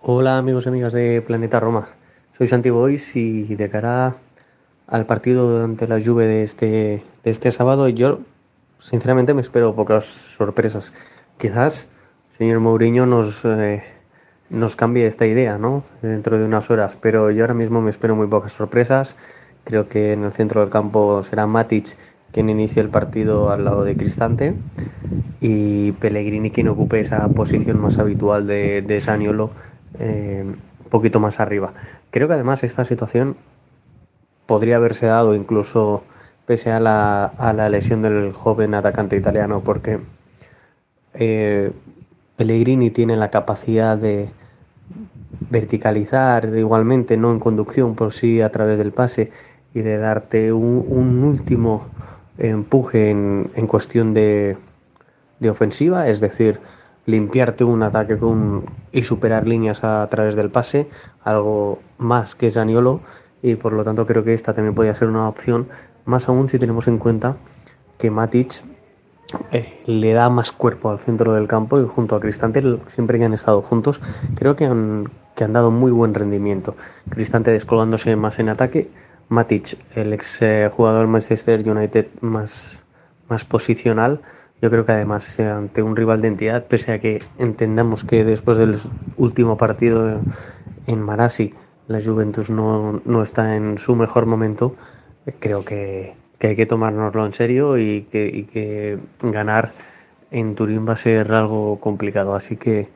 Hola amigos y amigas de Planeta Roma, soy Santi Bois y de cara al partido ante la Juve de este, de este sábado yo sinceramente me espero pocas sorpresas. Quizás señor Mourinho nos, eh, nos cambie esta idea, ¿no? Dentro de unas horas. Pero yo ahora mismo me espero muy pocas sorpresas. Creo que en el centro del campo será Matic quien inicie el partido al lado de Cristante y Pellegrini quien ocupe esa posición más habitual de, de Saniolo eh, un poquito más arriba. Creo que además esta situación podría haberse dado incluso pese a la, a la lesión del joven atacante italiano porque eh, Pellegrini tiene la capacidad de verticalizar igualmente, no en conducción, por sí a través del pase y de darte un, último empuje en, cuestión de, ofensiva, es decir, limpiarte un ataque y superar líneas a, través del pase, algo más que Zaniolo, y por lo tanto creo que esta también podría ser una opción, más aún si tenemos en cuenta que Matic eh, le da más cuerpo al centro del campo y junto a Cristante, siempre que han estado juntos, creo que han, que han dado muy buen rendimiento. Cristante descolgándose más en ataque, Matic, el ex eh, jugador Manchester United más, más posicional, yo creo que además eh, ante un rival de entidad, pese a que entendamos que después del último partido en Marasi la Juventus no, no está en su mejor momento, creo que que hay que tomárnoslo en serio y que, ganar en Turín va a ser algo complicado. Así que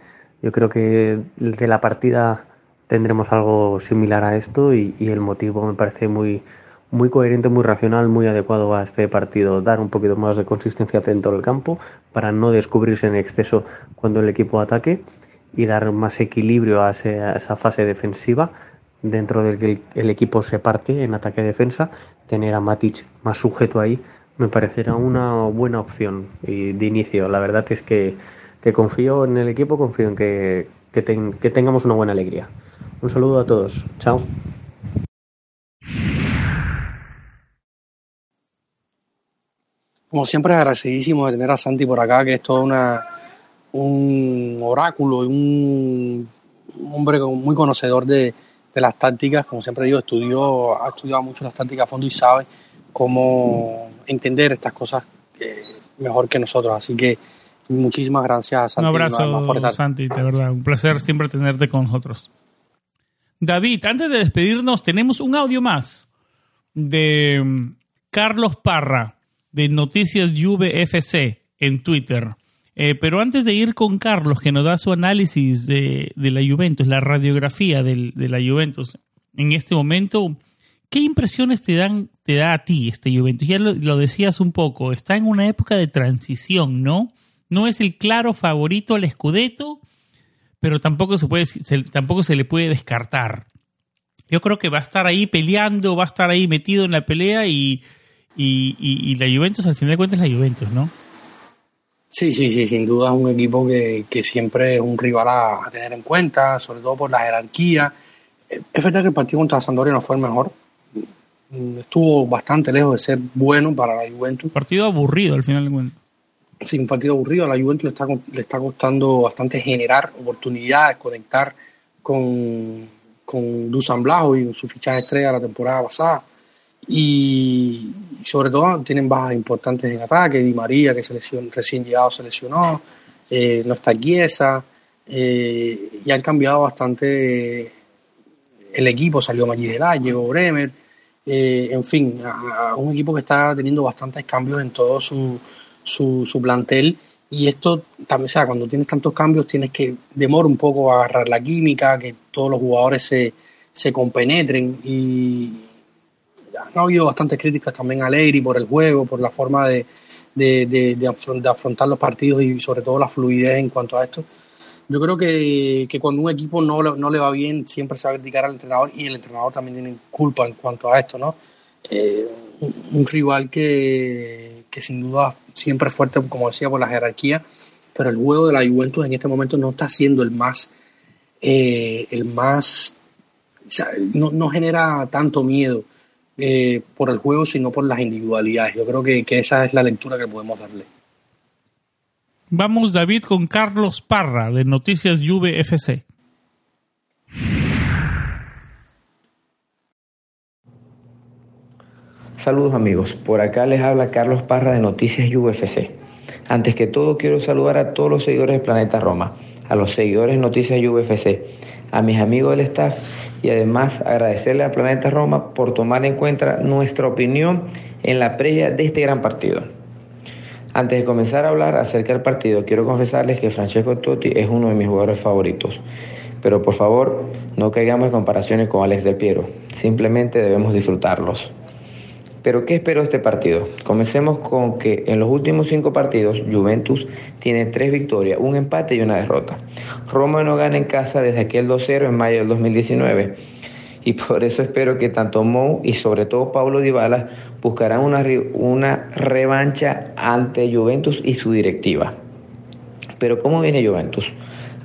yo creo que de la partida tendremos algo similar a esto y, el motivo me parece muy, muy coherente, muy racional, muy adecuado a este partido. Dar un poquito más de consistencia dentro del campo para no descubrirse en exceso cuando el equipo ataque y dar más equilibrio a, esa fase defensiva dentro del que el, equipo se parte en ataque-defensa, tener a Matic más sujeto ahí me parecerá una buena opción y de inicio. La verdad es que, confío en el equipo, confío en que, que, tengamos una buena alegría. Un saludo a todos. Chao. Como siempre, agradecidísimo de tener a Santi por acá, que es todo una, un oráculo y un hombre muy conocedor de, de las tácticas, como siempre digo, estudió, ha estudiado mucho las tácticas a fondo y sabe cómo entender estas cosas mejor que nosotros. Así que muchísimas gracias, Santi. Un abrazo, Santi, de verdad. Un placer siempre tenerte con nosotros. David, antes de despedirnos, tenemos un audio más de mm, Carlos Parra, de Noticias Juve FC en Twitter. Eh, pero antes de ir con Carlos, que nos da su análisis de, la Juventus, la radiografía de la Juventus, en este momento, ¿qué impresiones te, dan, te da a ti este Juventus? Ya lo, decías un poco, está en una época de transición, ¿no? No es el claro favorito al Scudetto, pero tampoco se, puede, tampoco se le puede descartar. Yo creo que va a estar ahí peleando, va a estar ahí metido en la pelea y, y, y la Juventus al final de cuentas es la Juventus, ¿no? Sí, sí, sí, sin duda es un equipo que, que siempre es un rival a, tener en cuenta, sobre todo por la jerarquía. Es verdad que el partido contra Sampdoria no fue el mejor, estuvo bastante lejos de ser bueno para la Juventus. Partido aburrido al final de cuentas. Sí, un partido aburrido. A la Juventus le está, le está costando bastante generar oportunidades, conectar con, con Dusan y su fichaje estrella la temporada pasada. Y sobre todo tienen bajas importantes en ataque. Di María, que se recién llegado se lesionó. Eh, no está Chiesa. Eh, y han cambiado bastante el equipo. Salió Magidela, llegó Bremer. Eh, en fin, a, un equipo que está teniendo bastantes cambios en todo su, su, plantel. Y esto también, o sea, cuando tienes tantos cambios, tienes que demora un poco agarrar la química, que todos los jugadores se, se compenetren. Y han habido bastantes críticas también a Leiri por el juego, por la forma de, de, de, afrontar los partidos y sobre todo la fluidez en cuanto a esto. Yo creo que, que cuando un equipo no, no, le va bien, siempre se va a criticar al entrenador y el entrenador también tiene culpa en cuanto a esto, ¿no? Eh, un, rival que, que, sin duda siempre es fuerte, como decía, por la jerarquía, pero el juego de la Juventus en este momento no está siendo el más, eh, el más, o sea, no, no, genera tanto miedo eh, por el juego, sino por las individualidades. Yo creo que, que esa es la lectura que podemos darle. Vamos, David, con Carlos Parra, de Noticias Juve FC. Saludos amigos, por acá les habla Carlos Parra de Noticias UFC. Antes que todo quiero saludar a todos los seguidores de Planeta Roma, a los seguidores de Noticias UFC, a mis amigos del staff y además agradecerle a Planeta Roma por tomar en cuenta nuestra opinión en la previa de este gran partido. Antes de comenzar a hablar acerca del partido, quiero confesarles que Francesco Totti es uno de mis jugadores favoritos. Pero por favor, no caigamos en comparaciones con Alex Del Piero. Simplemente debemos disfrutarlos. Pero ¿qué espero de este partido? Comencemos con que en los últimos cinco partidos Juventus tiene tres victorias, un empate y una derrota. Roma no gana en casa desde aquel 2-0 en mayo del 2019 y por eso espero que tanto Mou y sobre todo Pablo Dybala buscarán una, una revancha ante Juventus y su directiva. Pero ¿cómo viene Juventus?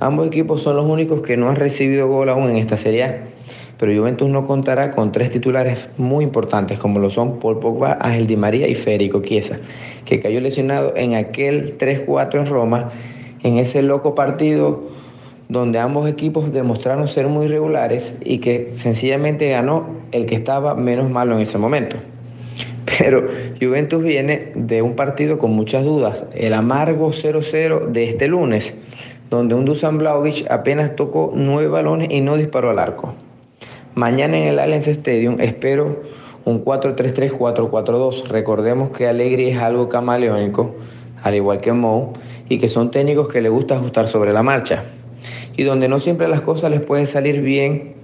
Ambos equipos son los únicos que no han recibido gol aún en esta Serie pero Juventus no contará con tres titulares muy importantes como lo son Paul Pogba, Ángel Di María y Federico Chiesa, que cayó lesionado en aquel 3-4 en Roma, en ese loco partido donde ambos equipos demostraron ser muy regulares y que sencillamente ganó el que estaba menos malo en ese momento. Pero Juventus viene de un partido con muchas dudas, el amargo 0-0 de este lunes, donde un Dusan Blaovic apenas tocó nueve balones y no disparó al arco. Mañana en el Allianz Stadium espero un 4-3-3-4-4-2. Recordemos que Allegri es algo camaleónico, al igual que Mou, y que son técnicos que le gusta ajustar sobre la marcha y donde no siempre las cosas les pueden salir bien,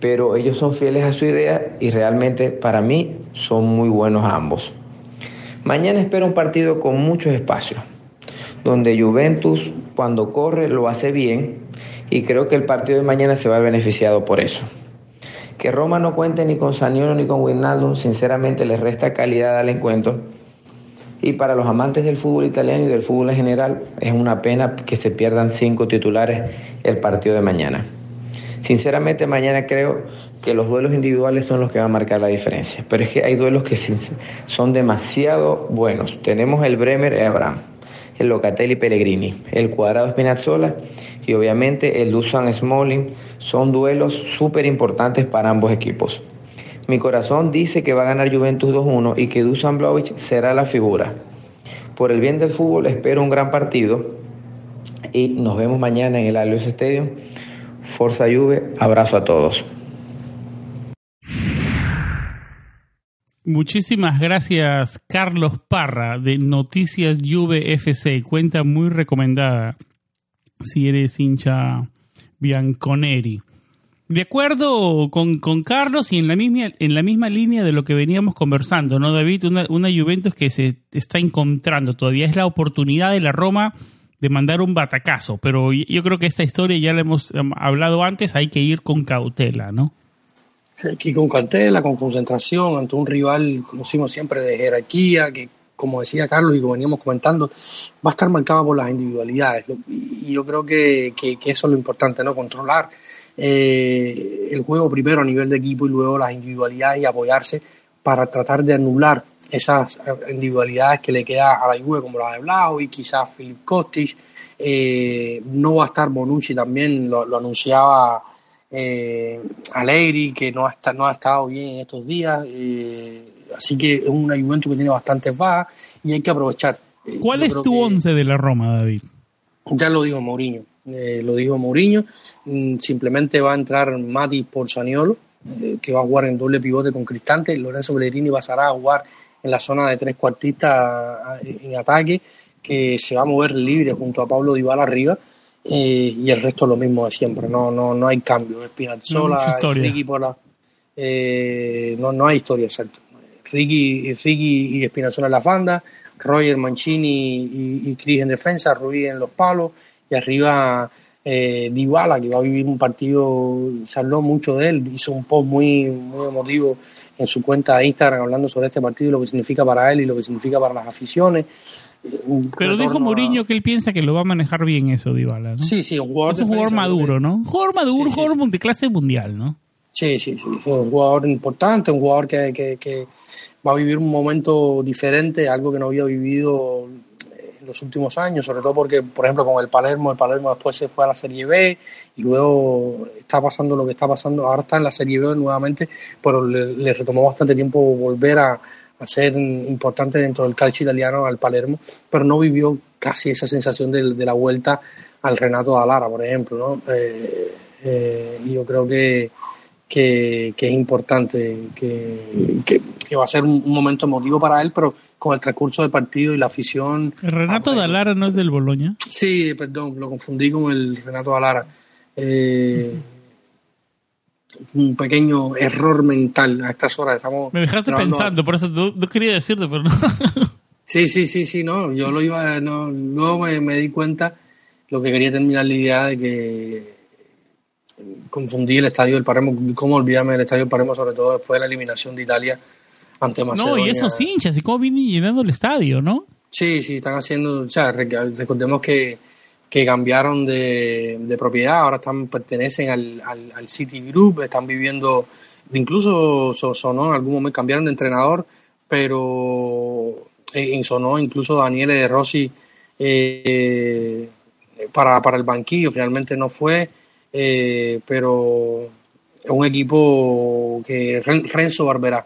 pero ellos son fieles a su idea y realmente para mí son muy buenos ambos. Mañana espero un partido con muchos espacios, donde Juventus cuando corre lo hace bien y creo que el partido de mañana se va a beneficiado por eso. Que Roma no cuente ni con Saniolo ni con Wijnaldum, sinceramente les resta calidad al encuentro y para los amantes del fútbol italiano y del fútbol en general, es una pena que se pierdan cinco titulares el partido de mañana. Sinceramente, mañana creo que los duelos individuales son los que van a marcar la diferencia. Pero es que hay duelos que son demasiado buenos. Tenemos el Bremer Abraham, el Locatelli Pellegrini, el Cuadrado Spinazzola y obviamente el Dusan Smalling. Son duelos súper importantes para ambos equipos. Mi corazón dice que va a ganar Juventus 2-1 y que Dusan Blaovic será la figura. Por el bien del fútbol espero un gran partido y nos vemos mañana en el Allianz Stadium. Forza Juve, abrazo a todos. Muchísimas gracias Carlos Parra de Noticias Juve FC, cuenta muy recomendada si eres hincha Bianconeri. De acuerdo con, Carlos y en la, misma, en la misma línea de lo que veníamos conversando, ¿no, David? Una, una Juventus que se está encontrando todavía. Es la oportunidad de la Roma de mandar un batacazo, pero yo creo que esta historia ya la hemos um, hablado antes, hay que ir con cautela, ¿no? Ir con cautela, con concentración, ante un rival, como decimos siempre, de jerarquía, que como decía Carlos y como veníamos comentando, va a estar marcado por las individualidades. Y yo creo que, que, eso es lo importante, ¿no? Controlar eh, el juego primero a nivel de equipo y luego las individualidades y apoyarse para tratar de anular esas individualidades que le queda a la Juve, como la de Blau y quizás Philip Kostic. Eh, no va a estar Bonucci también, lo, anunciaba eh, Alegri, que no ha, no ha estado bien en estos días. Eh, así que es un Juventus que tiene bastantes bajas y hay que aprovechar. Eh, ¿Cuál es tu once de la Roma, David? Ya lo dijo Mourinho. Eh, lo dijo Mourinho. Mm, simplemente va a entrar Mati por Saniolo, que va a jugar en doble pivote con Cristante. Lorenzo Pellegrini pasará a jugar en la zona de tres cuartistas en ataque, que se va a mover libre junto a Pablo Dybala arriba. Eh, y el resto lo mismo de siempre, no, no, no hay cambio. Spinazzola, no, Ricky por la, eh, no, no hay historia, exacto. Ricky, Ricky y Spinazzola en la banda, Roger Mancini y, y Cris en defensa, Rubí en los palos y arriba eh, Dybala que va a vivir un partido, se habló mucho de él, hizo un post muy, muy emotivo en su cuenta de Instagram hablando sobre este partido y lo que significa para él y lo que significa para las aficiones. Pero dijo Mourinho que él piensa que lo va a manejar bien eso, Dybala, ¿no? Sí, sí, un jugador, es un jugador maduro, ¿no? Un jugador maduro, un jugador de clase mundial, ¿no? Sí, sí, sí, un jugador importante, un jugador que, que, que, va a vivir un momento diferente, algo que no había vivido en los últimos años, sobre todo porque, por ejemplo, con el Palermo, el Palermo después se fue a la Serie B y luego está pasando lo que está pasando, ahora está en la Serie B nuevamente, pero le retomó bastante tiempo volver a, a ser importante dentro del calcio italiano al Palermo, pero no vivió casi esa sensación de, la vuelta al Renato Alara, por ejemplo. ¿no? Eh, eh, yo creo que, que, es importante, que, que, va a ser un, momento emotivo para él, pero con el transcurso del partido y la afición. ¿El Renato Alara no es del Boloña? Sí, perdón, lo confundí con el Renato Alara. Eh, un pequeño error mental a estas horas. Estamos me dejaste pensando, por eso no, quería decirte, pero no. sí, sí, sí, sí, no. Yo lo iba, no, luego me, di cuenta lo que quería terminar la idea de que confundí el estadio del Paremo, cómo olvidarme del estadio del Paremo, sobre todo después de la eliminación de Italia ante Macedonia. No, y esos hinchas, y cómo vienen llenando el estadio, ¿no? Sí, sí, están haciendo, o sea, recordemos que que cambiaron de, de propiedad, ahora están pertenecen al, al, City Group, están viviendo, incluso sonó en algún momento, cambiaron de entrenador, pero en sonó incluso Daniele De Rossi eh, para, para el banquillo, finalmente no fue, eh, pero es un equipo que Renzo Barbera.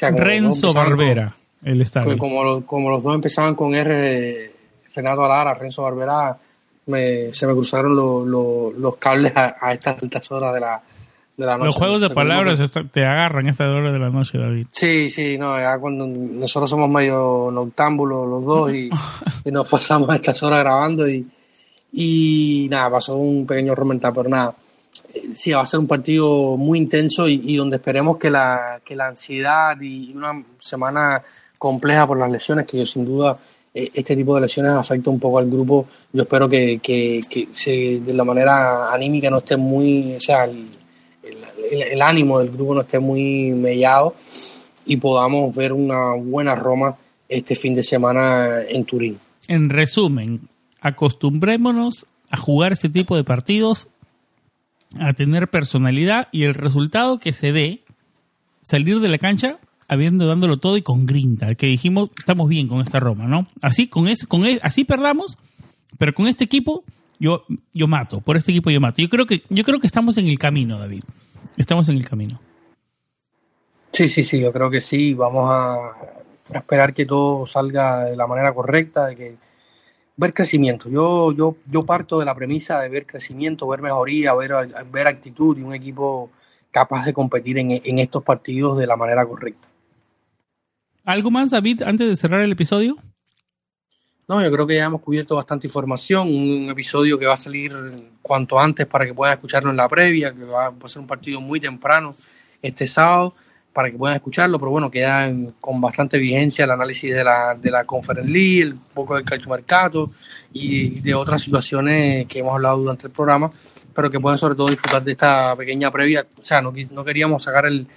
Renzo Barbera, el estadio. Como, como los dos empezaban con R, Renato Alara, Renzo Barbera se me cruzaron los cables a, estas altas horas de la, de la noche. Los juegos de palabras te agarran a estas horas de la noche, David. Sí, sí, no, ya cuando nosotros somos medio noctámbulos los dos y, nos pasamos a estas horas grabando y, y nada, pasó un pequeño romper pero nada. Sí, va a ser un partido muy intenso y, y donde esperemos que la, que la ansiedad y una semana compleja por las lesiones que yo sin duda este tipo de lesiones afecta un poco al grupo. Yo espero que, que, se, de la manera anímica no esté muy, o sea, el, el, ánimo del grupo no esté muy mellado y podamos ver una buena Roma este fin de semana en Turín. En resumen, acostumbrémonos a jugar este tipo de partidos, a tener personalidad y el resultado que se dé, salir de la cancha habiendo dándolo todo y con grinta, que dijimos, estamos bien con esta Roma, ¿no? Así, con ese, con así perdamos, pero con este equipo yo, yo mato, por este equipo yo mato. Yo creo que, yo creo que estamos en el camino, David. Estamos en el camino. Sí, sí, sí, yo creo que sí. Vamos a, esperar que todo salga de la manera correcta, de que ver crecimiento. Yo, yo, yo parto de la premisa de ver crecimiento, ver mejoría, ver, ver actitud y un equipo capaz de competir en, en estos partidos de la manera correcta. ¿Algo más, David, antes de cerrar el episodio? No, yo creo que ya hemos cubierto bastante información. Un episodio que va a salir cuanto antes para que puedan escucharlo en la previa, que va a ser un partido muy temprano este sábado para que puedan escucharlo, pero bueno, queda con bastante vigencia el análisis de la, de la Conference League, un poco del calcio mercado y de otras situaciones que hemos hablado durante el programa, pero que pueden sobre todo disfrutar de esta pequeña previa. O sea, no, no queríamos sacar el,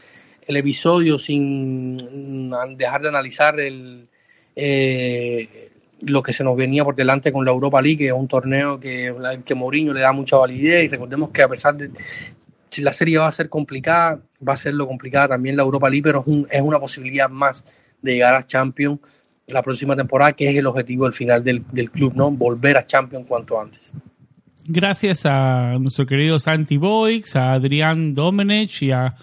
el episodio sin dejar de analizar el, eh, lo que se nos venía por delante con la Europa League, que es un torneo que, que Mourinho le da mucha validez y recordemos que a pesar de la serie va a ser complicada, va a ser lo complicada también la Europa League, pero es, es una posibilidad más de llegar a Champions la próxima temporada, que es el objetivo del final del, del club, ¿no? Volver a Champions cuanto antes. Gracias a nuestro querido Santi Boix, a Adrián Domenech y a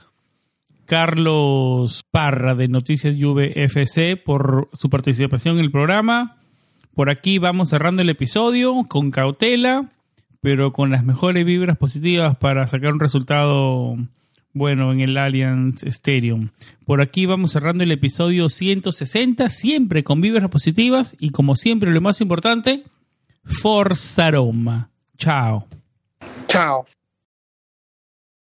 Carlos Parra de Noticias Juve FC por su participación en el programa. Por aquí vamos cerrando el episodio con cautela, pero con las mejores vibras positivas para sacar un resultado bueno en el Allianz Stadium. Por aquí vamos cerrando el episodio 160, siempre con vibras positivas y como siempre lo más importante, Forza Roma. Chao. Chao.